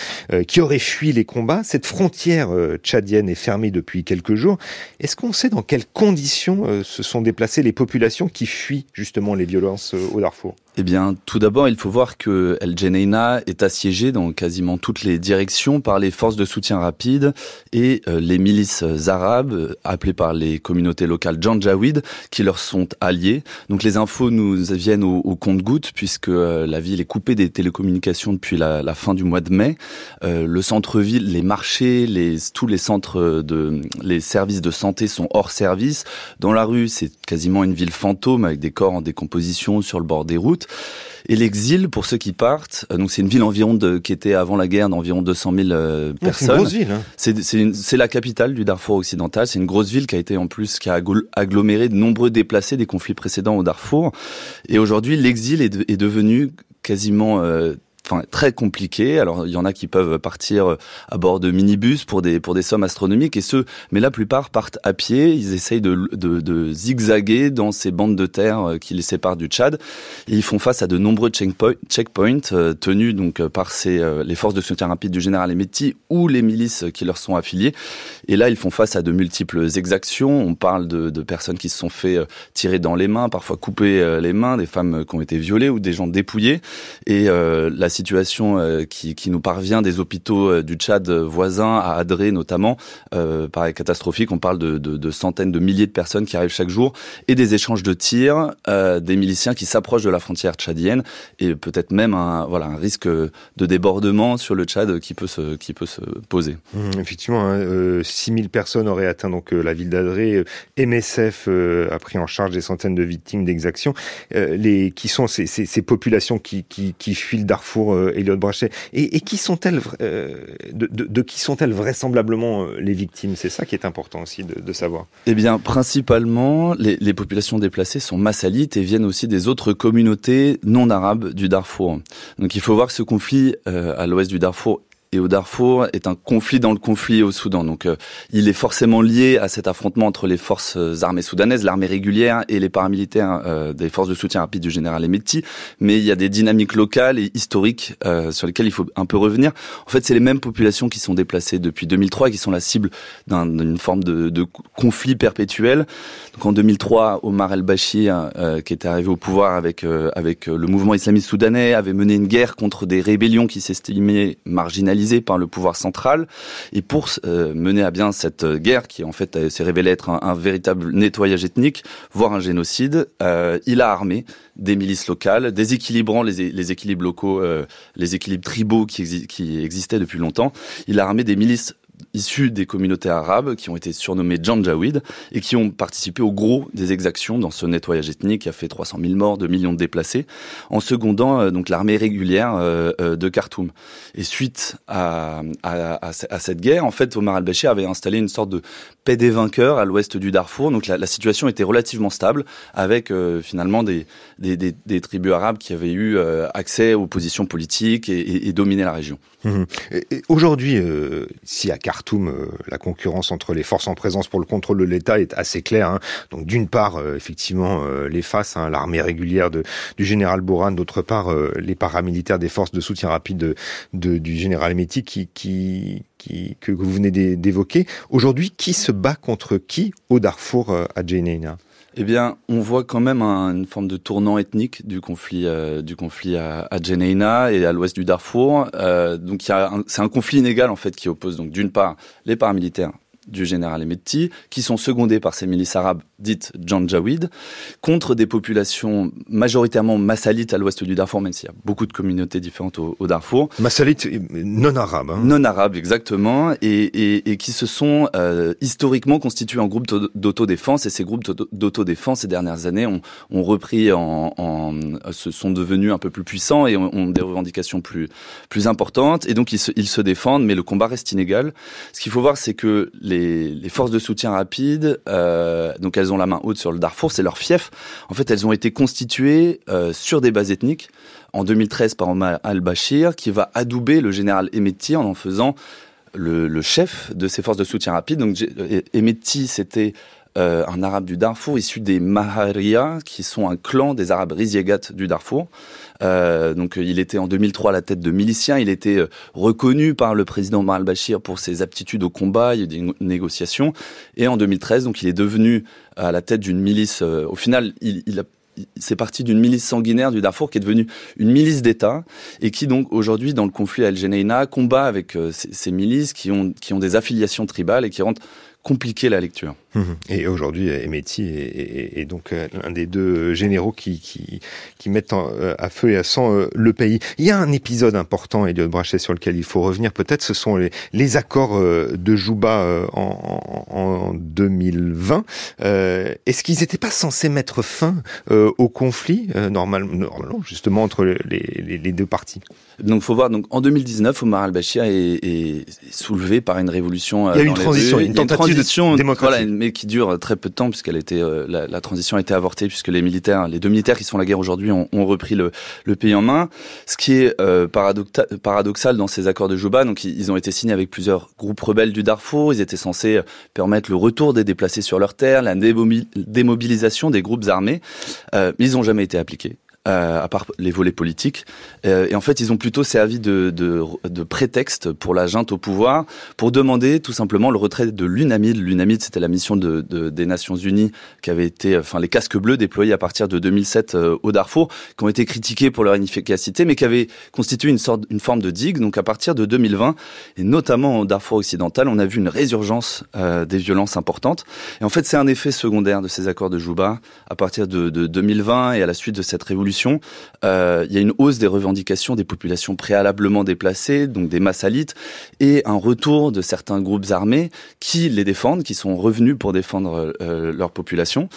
Speaker 1: qui auraient fui les combats. Cette frontière tchadienne est fermée depuis quelques jours. Est-ce qu'on sait dans quelles conditions se sont déplacées les populations qui fuient justement les violences au Darfour?
Speaker 19: Eh bien, tout d'abord, il faut voir que El Jeneina est assiégé dans quasiment toutes les directions par les forces de soutien rapide et euh, les milices arabes, euh, appelées par les communautés locales Janjaweed, qui leur sont alliés. Donc les infos nous viennent au, compte-gouttes, puisque euh, la ville est coupée des télécommunications depuis la, la fin du mois de mai. le centre-ville, les marchés, les, tous les centres de, les services de santé sont hors service. Dans la rue, c'est quasiment une ville fantôme avec des corps en décomposition sur le bord des routes. Et l'exil, pour ceux qui partent, euh, donc c'est une ville environ de, qui était avant la guerre d'environ 200 000 euh, personnes. C'est une
Speaker 1: grosse ville. Hein.
Speaker 19: C'est la capitale du Darfour occidental. C'est une grosse ville qui a été en plus qui a aggloméré de nombreux déplacés des conflits précédents au Darfour. Et aujourd'hui, l'exil est, est, devenu quasiment euh, enfin très compliqué. Alors il y en a qui peuvent partir euh, à bord de minibus pour des pour des sommes astronomiques et ceux, mais la plupart partent à pied. Ils essayent de, de, de zigzaguer dans ces bandes de terre euh, qui les séparent du Tchad. Ils font face à de nombreux checkpoints, checkpoints euh, tenus donc par ces les forces de soutien rapide du général Emeti ou les milices qui leur sont affiliées. Et là ils font face à de multiples exactions. On parle de, de personnes qui se sont fait tirer dans les mains, parfois couper les mains, des femmes qui ont été violées ou des gens dépouillés. Et la situation euh, qui, nous parvient des hôpitaux euh, du Tchad voisin, à Adré notamment, euh, pareil catastrophique. On parle de, centaines de milliers de personnes qui arrivent chaque jour et des échanges de tirs, euh, des miliciens qui s'approchent de la frontière tchadienne et peut-être même un, voilà, un risque de débordement sur le Tchad qui peut se, qui peut se poser.
Speaker 1: Mmh, effectivement, hein, euh, 6000 personnes auraient atteint donc la ville d'Adré. MSF a pris en charge des centaines de victimes d'exactions. les qui sont ces, populations qui, qui fuient le Darfour euh, Elliot Brachet. Et, qui sont-elles, euh, de, qui sont-elles vraisemblablement euh, les victimes? C'est ça qui est important aussi de, savoir.
Speaker 19: Eh bien, principalement, les, populations déplacées sont massalites et viennent aussi des autres communautés non arabes du Darfour. Donc, il faut voir que ce conflit à l'ouest du Darfour au Darfour est un conflit dans le conflit au Soudan. Donc euh, il est forcément lié à cet affrontement entre les forces euh, armées soudanaises, l'armée régulière et les paramilitaires euh, des forces de soutien rapide du général Emeti. Mais il y a des dynamiques locales et historiques sur lesquelles il faut un peu revenir. En fait, c'est les mêmes populations qui sont déplacées depuis 2003 et qui sont la cible d'une forme de, de, conflit perpétuel. Donc en 2003, Omar el-Bashir, qui était arrivé au pouvoir avec avec le mouvement islamiste soudanais, avait mené une guerre contre des rébellions qui s'estimaient marginalisées par le pouvoir central. Et pour euh, mener à bien cette guerre, qui en fait euh, s'est révélée être un, véritable nettoyage ethnique, voire un génocide, euh, il a armé des milices locales, déséquilibrant les, équilibres locaux, les équilibres tribaux qui existaient depuis longtemps. Il a armé des milices issus des communautés arabes qui ont été surnommés Janjaweed et qui ont participé au gros des exactions dans ce nettoyage ethnique qui a fait 300 000 morts, 2 millions de déplacés, en secondant euh, donc l'armée régulière euh, euh, de Khartoum. Et suite à, cette guerre, en fait, Omar al-Bashir avait installé une sorte de paix des vainqueurs à l'ouest du Darfour. Donc la, situation était relativement stable avec finalement des, tribus arabes qui avaient eu accès aux positions politiques et, et, et dominé la région.
Speaker 1: Mmh. Aujourd'hui, si à Khartoum, euh, la concurrence entre les forces en présence pour le contrôle de l'État est assez claire. Hein. Donc d'une part, euh, effectivement, euh, les FAS, hein, l'armée régulière du général Bourhan, d'autre part, les paramilitaires des forces de soutien rapide de, du général Méti qui, qui, qui, que vous venez d'évoquer. Aujourd'hui, qui se bat contre qui au Darfour à Djeneina?
Speaker 19: Eh bien, on voit quand même une forme de tournant ethnique du conflit, du conflit à, à et à l'ouest du Darfour. donc, c'est un conflit inégal en fait qui oppose donc d'une part les paramilitaires du général Emetti, qui sont secondés par ces milices arabes dites Janjaweed, contre des populations majoritairement massalites à l'ouest du Darfour, même s'il y a beaucoup de communautés différentes au, Darfour.
Speaker 1: Massalites non arabes. Hein.
Speaker 19: Non arabes, exactement, et, et, qui se sont euh, historiquement constitués en groupes d'autodéfense, et ces groupes d'autodéfense ces dernières années ont, ont repris en, en, se sont devenus un peu plus puissants et ont, des revendications plus, plus importantes, et donc ils se, ils se défendent, mais le combat reste inégal. Ce qu'il faut voir, c'est que les, les, forces de soutien rapide, euh, donc elles ont la main haute sur le Darfour, c'est leur fief. En fait, elles ont été constituées euh, sur des bases ethniques en 2013 par Omar al-Bashir, qui va adouber le général Emetti en en faisant le, chef de ces forces de soutien rapide. Donc Emetti, c'était euh, un arabe du Darfour issu des Maharia, qui sont un clan des arabes Riziegat du Darfour. Euh, donc il était en 2003 à la tête de miliciens. Il était euh, reconnu par le président Omar al-Bashir pour ses aptitudes au combat, il y a des négociations. Et en 2013, donc il est devenu à la tête d'une milice. Euh, au final, il, il a parti d'une milice sanguinaire du Darfour qui est devenue une milice d'État et qui donc aujourd'hui dans le conflit à El Geneina combat avec ces, ces, milices qui ont qui ont des affiliations tribales et qui rendent compliqué la lecture.
Speaker 1: Mhm. Et aujourd'hui, Emetti est, donc euh, l'un des deux généraux qui, qui, mettent euh, à feu et à sang euh, le pays. Il y a un épisode important, Elliot Brachet, sur lequel il faut revenir. Peut-être ce sont les, accords de Jouba en, 2020. Est-ce qu'ils n'étaient pas censés mettre fin au conflit, normalement, justement, entre les, deux parties?
Speaker 19: Donc, faut voir. Donc, en 2019, Omar al-Bashir est, soulevé par une révolution.
Speaker 1: Il y a une transition, une tentative
Speaker 19: transition, voilà, mais qui dure très peu de temps puisqu'elle euh, la, transition a été avortée puisque les militaires, les deux militaires qui sont la guerre aujourd'hui ont, repris le, le, pays en main. Ce qui est euh, paradoxal dans ces accords de Juba, donc ils ont été signés avec plusieurs groupes rebelles du Darfour. Ils étaient censés permettre le retour des déplacés sur leur terre, la démobilisation des groupes armés, euh, mais ils n'ont jamais été appliqués. Euh, à part les volets politiques. Euh, et en fait, ils ont plutôt servi de, de, de, prétexte pour la junte au pouvoir, pour demander tout simplement le retrait de l'UNAMID. L'UNAMID, c'était la mission de, de, des Nations Unies qui avait été, enfin, les casques bleus déployés à partir de 2007 euh, au Darfour, qui ont été critiqués pour leur inefficacité, mais qui avaient constitué une sorte, une forme de digue. Donc, à partir de 2020, et notamment au Darfour occidental, on a vu une résurgence euh, des violences importantes. Et en fait, c'est un effet secondaire de ces accords de Juba à partir de, de 2020 et à la suite de cette révolution euh, il y a une hausse des revendications des populations préalablement déplacées, donc des massalites, et un retour de certains groupes armés qui les défendent, qui sont revenus pour défendre euh, leur population.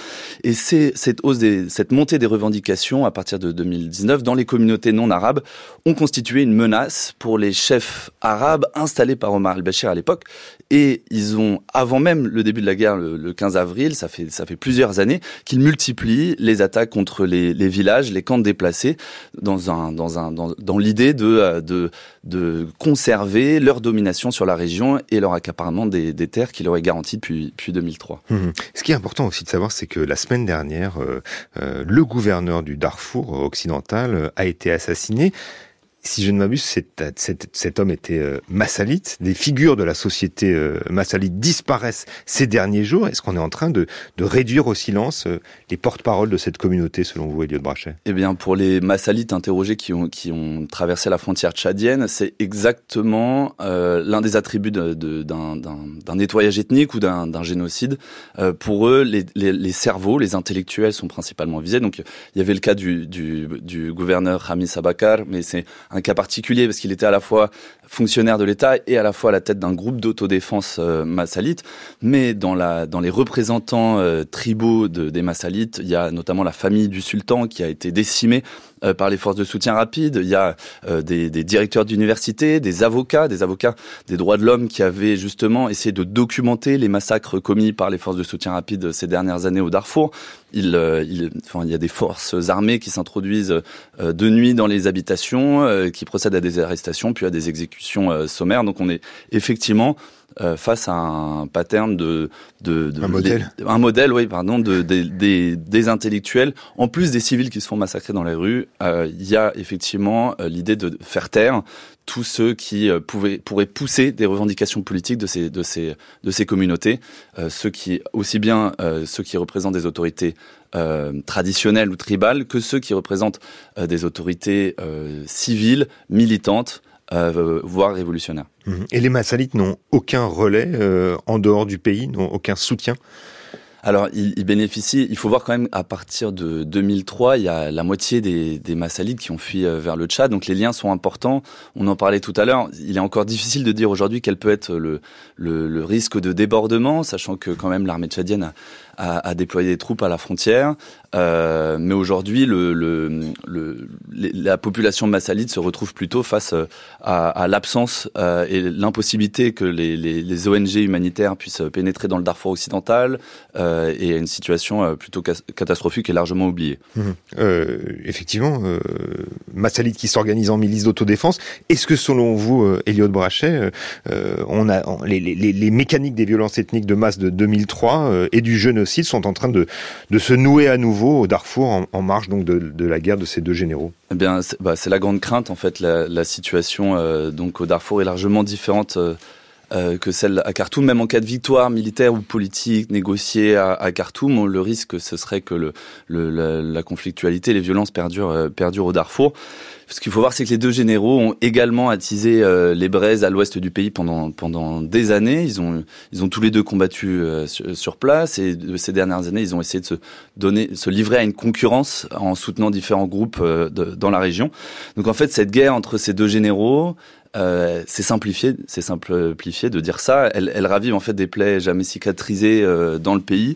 Speaker 19: Et cette hausse, cette montée des revendications à partir de 2019 dans les communautés non arabes ont constitué une menace pour les chefs arabes installés par Omar al-Bashir à l'époque. Et ils ont, avant même le début de la guerre, le, 15 avril, ça fait, ça fait plusieurs années, qu'ils multiplient les attaques contre les, les villages, les de déplacés, dans, dans, l'idée de, euh, de, conserver leur domination sur la région et leur accaparement des, terres qui leur est garanti depuis, depuis 2003. Mmh.
Speaker 1: Ce qui est important aussi de savoir, c'est que la semaine dernière, euh, euh, le gouverneur du Darfour occidental a été assassiné si je ne m'abuse, cet, cet, homme était euh, massalite. Des figures de la société euh, massalite disparaissent ces derniers jours. Est-ce qu'on est en train de, réduire au silence euh, les porte-paroles de cette communauté, selon vous, Elliot Brachet?
Speaker 19: Eh bien, pour les massalites interrogés qui ont, traversé la frontière tchadienne, c'est exactement euh, l'un des attributs d'un nettoyage ethnique ou d'un génocide. Euh, pour eux, les, cerveaux, les intellectuels sont principalement visés. Donc, il y avait le cas du gouverneur Hamis Abakar, mais c'est un cas particulier parce qu'il était à la fois fonctionnaire de l'État et à la fois à la tête d'un groupe d'autodéfense euh, massalite. Mais dans, la, dans les représentants euh, tribaux de, des massalites, il y a notamment la famille du sultan qui a été décimée euh, par les forces de soutien rapide. Il y a euh, des, des, directeurs d'université, des avocats, des avocats des droits de l'homme qui avaient justement essayé de documenter les massacres commis par les forces de soutien rapide ces dernières années au Darfour. Il, il, enfin, il y a des forces armées qui s'introduisent de nuit dans les habitations, qui procèdent à des arrestations, puis à des exécutions sommaires. Donc on est effectivement face à un pattern de, de,
Speaker 1: un modèle,
Speaker 19: un modèle, oui, pardon, de, des, des intellectuels, en plus des civils qui se font massacrer dans les rues. Il y a effectivement l'idée de faire taire tous ceux qui pouvaient, pourraient pousser des revendications politiques de ces, communautés, ceux qui, aussi bien ceux qui représentent des autorités euh, traditionnelles ou tribales que ceux qui représentent euh, des autorités euh, civiles, militantes, voire révolutionnaires.
Speaker 1: Mhm. Et les Massalites n'ont aucun relais en dehors du pays, n'ont aucun soutien
Speaker 19: alors, il, bénéficie, il faut voir quand même, à partir de 2003, il y a la moitié des, des Massalides qui ont fui vers le Tchad, donc les liens sont importants. On en parlait tout à l'heure. Il est encore difficile de dire aujourd'hui quel peut être le, risque de débordement, sachant que quand même l'armée tchadienne a, à, déployer des troupes à la frontière. Euh, mais aujourd'hui, le, le, le, la population massalide se retrouve plutôt face euh, à, à l'absence euh, et l'impossibilité que les, les, les, ONG humanitaires puissent pénétrer dans le Darfour occidental euh, et à une situation euh, plutôt catastrophique et largement oubliée.
Speaker 1: Mmh. effectivement, Massalide qui s'organise en milice d'autodéfense. Est-ce que selon vous, Elliot Brachet, on a les, les, les, mécaniques des violences ethniques de masse de 2003 et du jeune sont en train de, de se nouer à nouveau au Darfour en, marge donc de, la guerre de ces deux généraux
Speaker 19: Eh bien, c'est bah, la grande crainte en fait. La, situation euh, donc au Darfour est largement différente. Euh, euh, que celle à Khartoum, même en cas de victoire militaire ou politique négociée à, à Khartoum, le risque ce serait que le, le la, la, conflictualité, les violences perdurent, perdurent au Darfour. Ce qu'il faut voir, c'est que les deux généraux ont également attisé euh, les braises à l'ouest du pays pendant pendant des années. Ils ont ils ont tous les deux combattu euh, sur, place et de ces dernières années, ils ont essayé de se donner, se livrer à une concurrence en soutenant différents groupes euh, de, dans la région. Donc en fait, cette guerre entre ces deux généraux, euh, c'est simplifié, c'est simplifié de dire ça. Elle, ravive en fait des plaies jamais cicatrisées euh, dans le pays.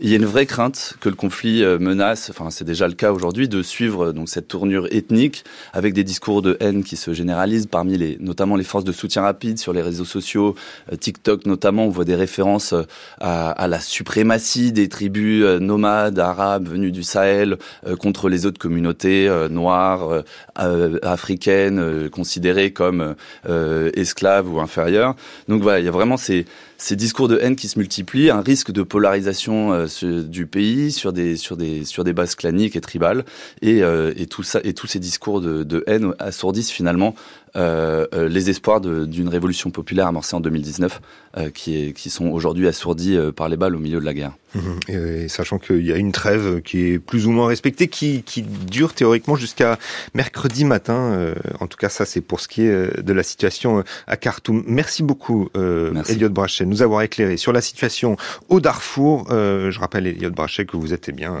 Speaker 19: il y a une vraie crainte que le conflit euh, menace, enfin c'est déjà le cas aujourd'hui, de suivre donc cette tournure ethnique avec des discours de haine qui se généralisent parmi les, notamment les forces de soutien rapide sur les réseaux sociaux, TikTok notamment. On voit des références à, à la suprématie des tribus nomades arabes venues du Sahel contre les autres communautés noires, africaines, considérées comme euh, esclaves ou inférieurs. Donc voilà, il y a vraiment ces, discours de haine qui se multiplient, un risque de polarisation euh, du pays sur des sur des sur des bases claniques et tribales, et, euh, et tout ça et tous ces discours de, haine assourdissent finalement euh, euh les espoirs d'une révolution populaire amorcée en 2019, euh, qui, est, qui sont aujourd'hui assourdis par les balles au milieu de la guerre.
Speaker 1: Mmh. Et, sachant qu'il y a une trêve qui est plus ou moins respectée, qui, qui dure théoriquement jusqu'à mercredi matin. en tout cas, ça c'est pour ce qui est de la situation à Khartoum. Merci beaucoup, Merci. Elliot Brachet, nous avoir éclairé sur la situation au Darfour. je rappelle, Elliot Brachet, que vous êtes eh bien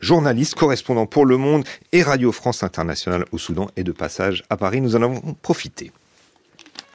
Speaker 1: journaliste, correspondant pour Le Monde et Radio France Internationale au Soudan et de passage à Paris. Nous en avons profité profiter.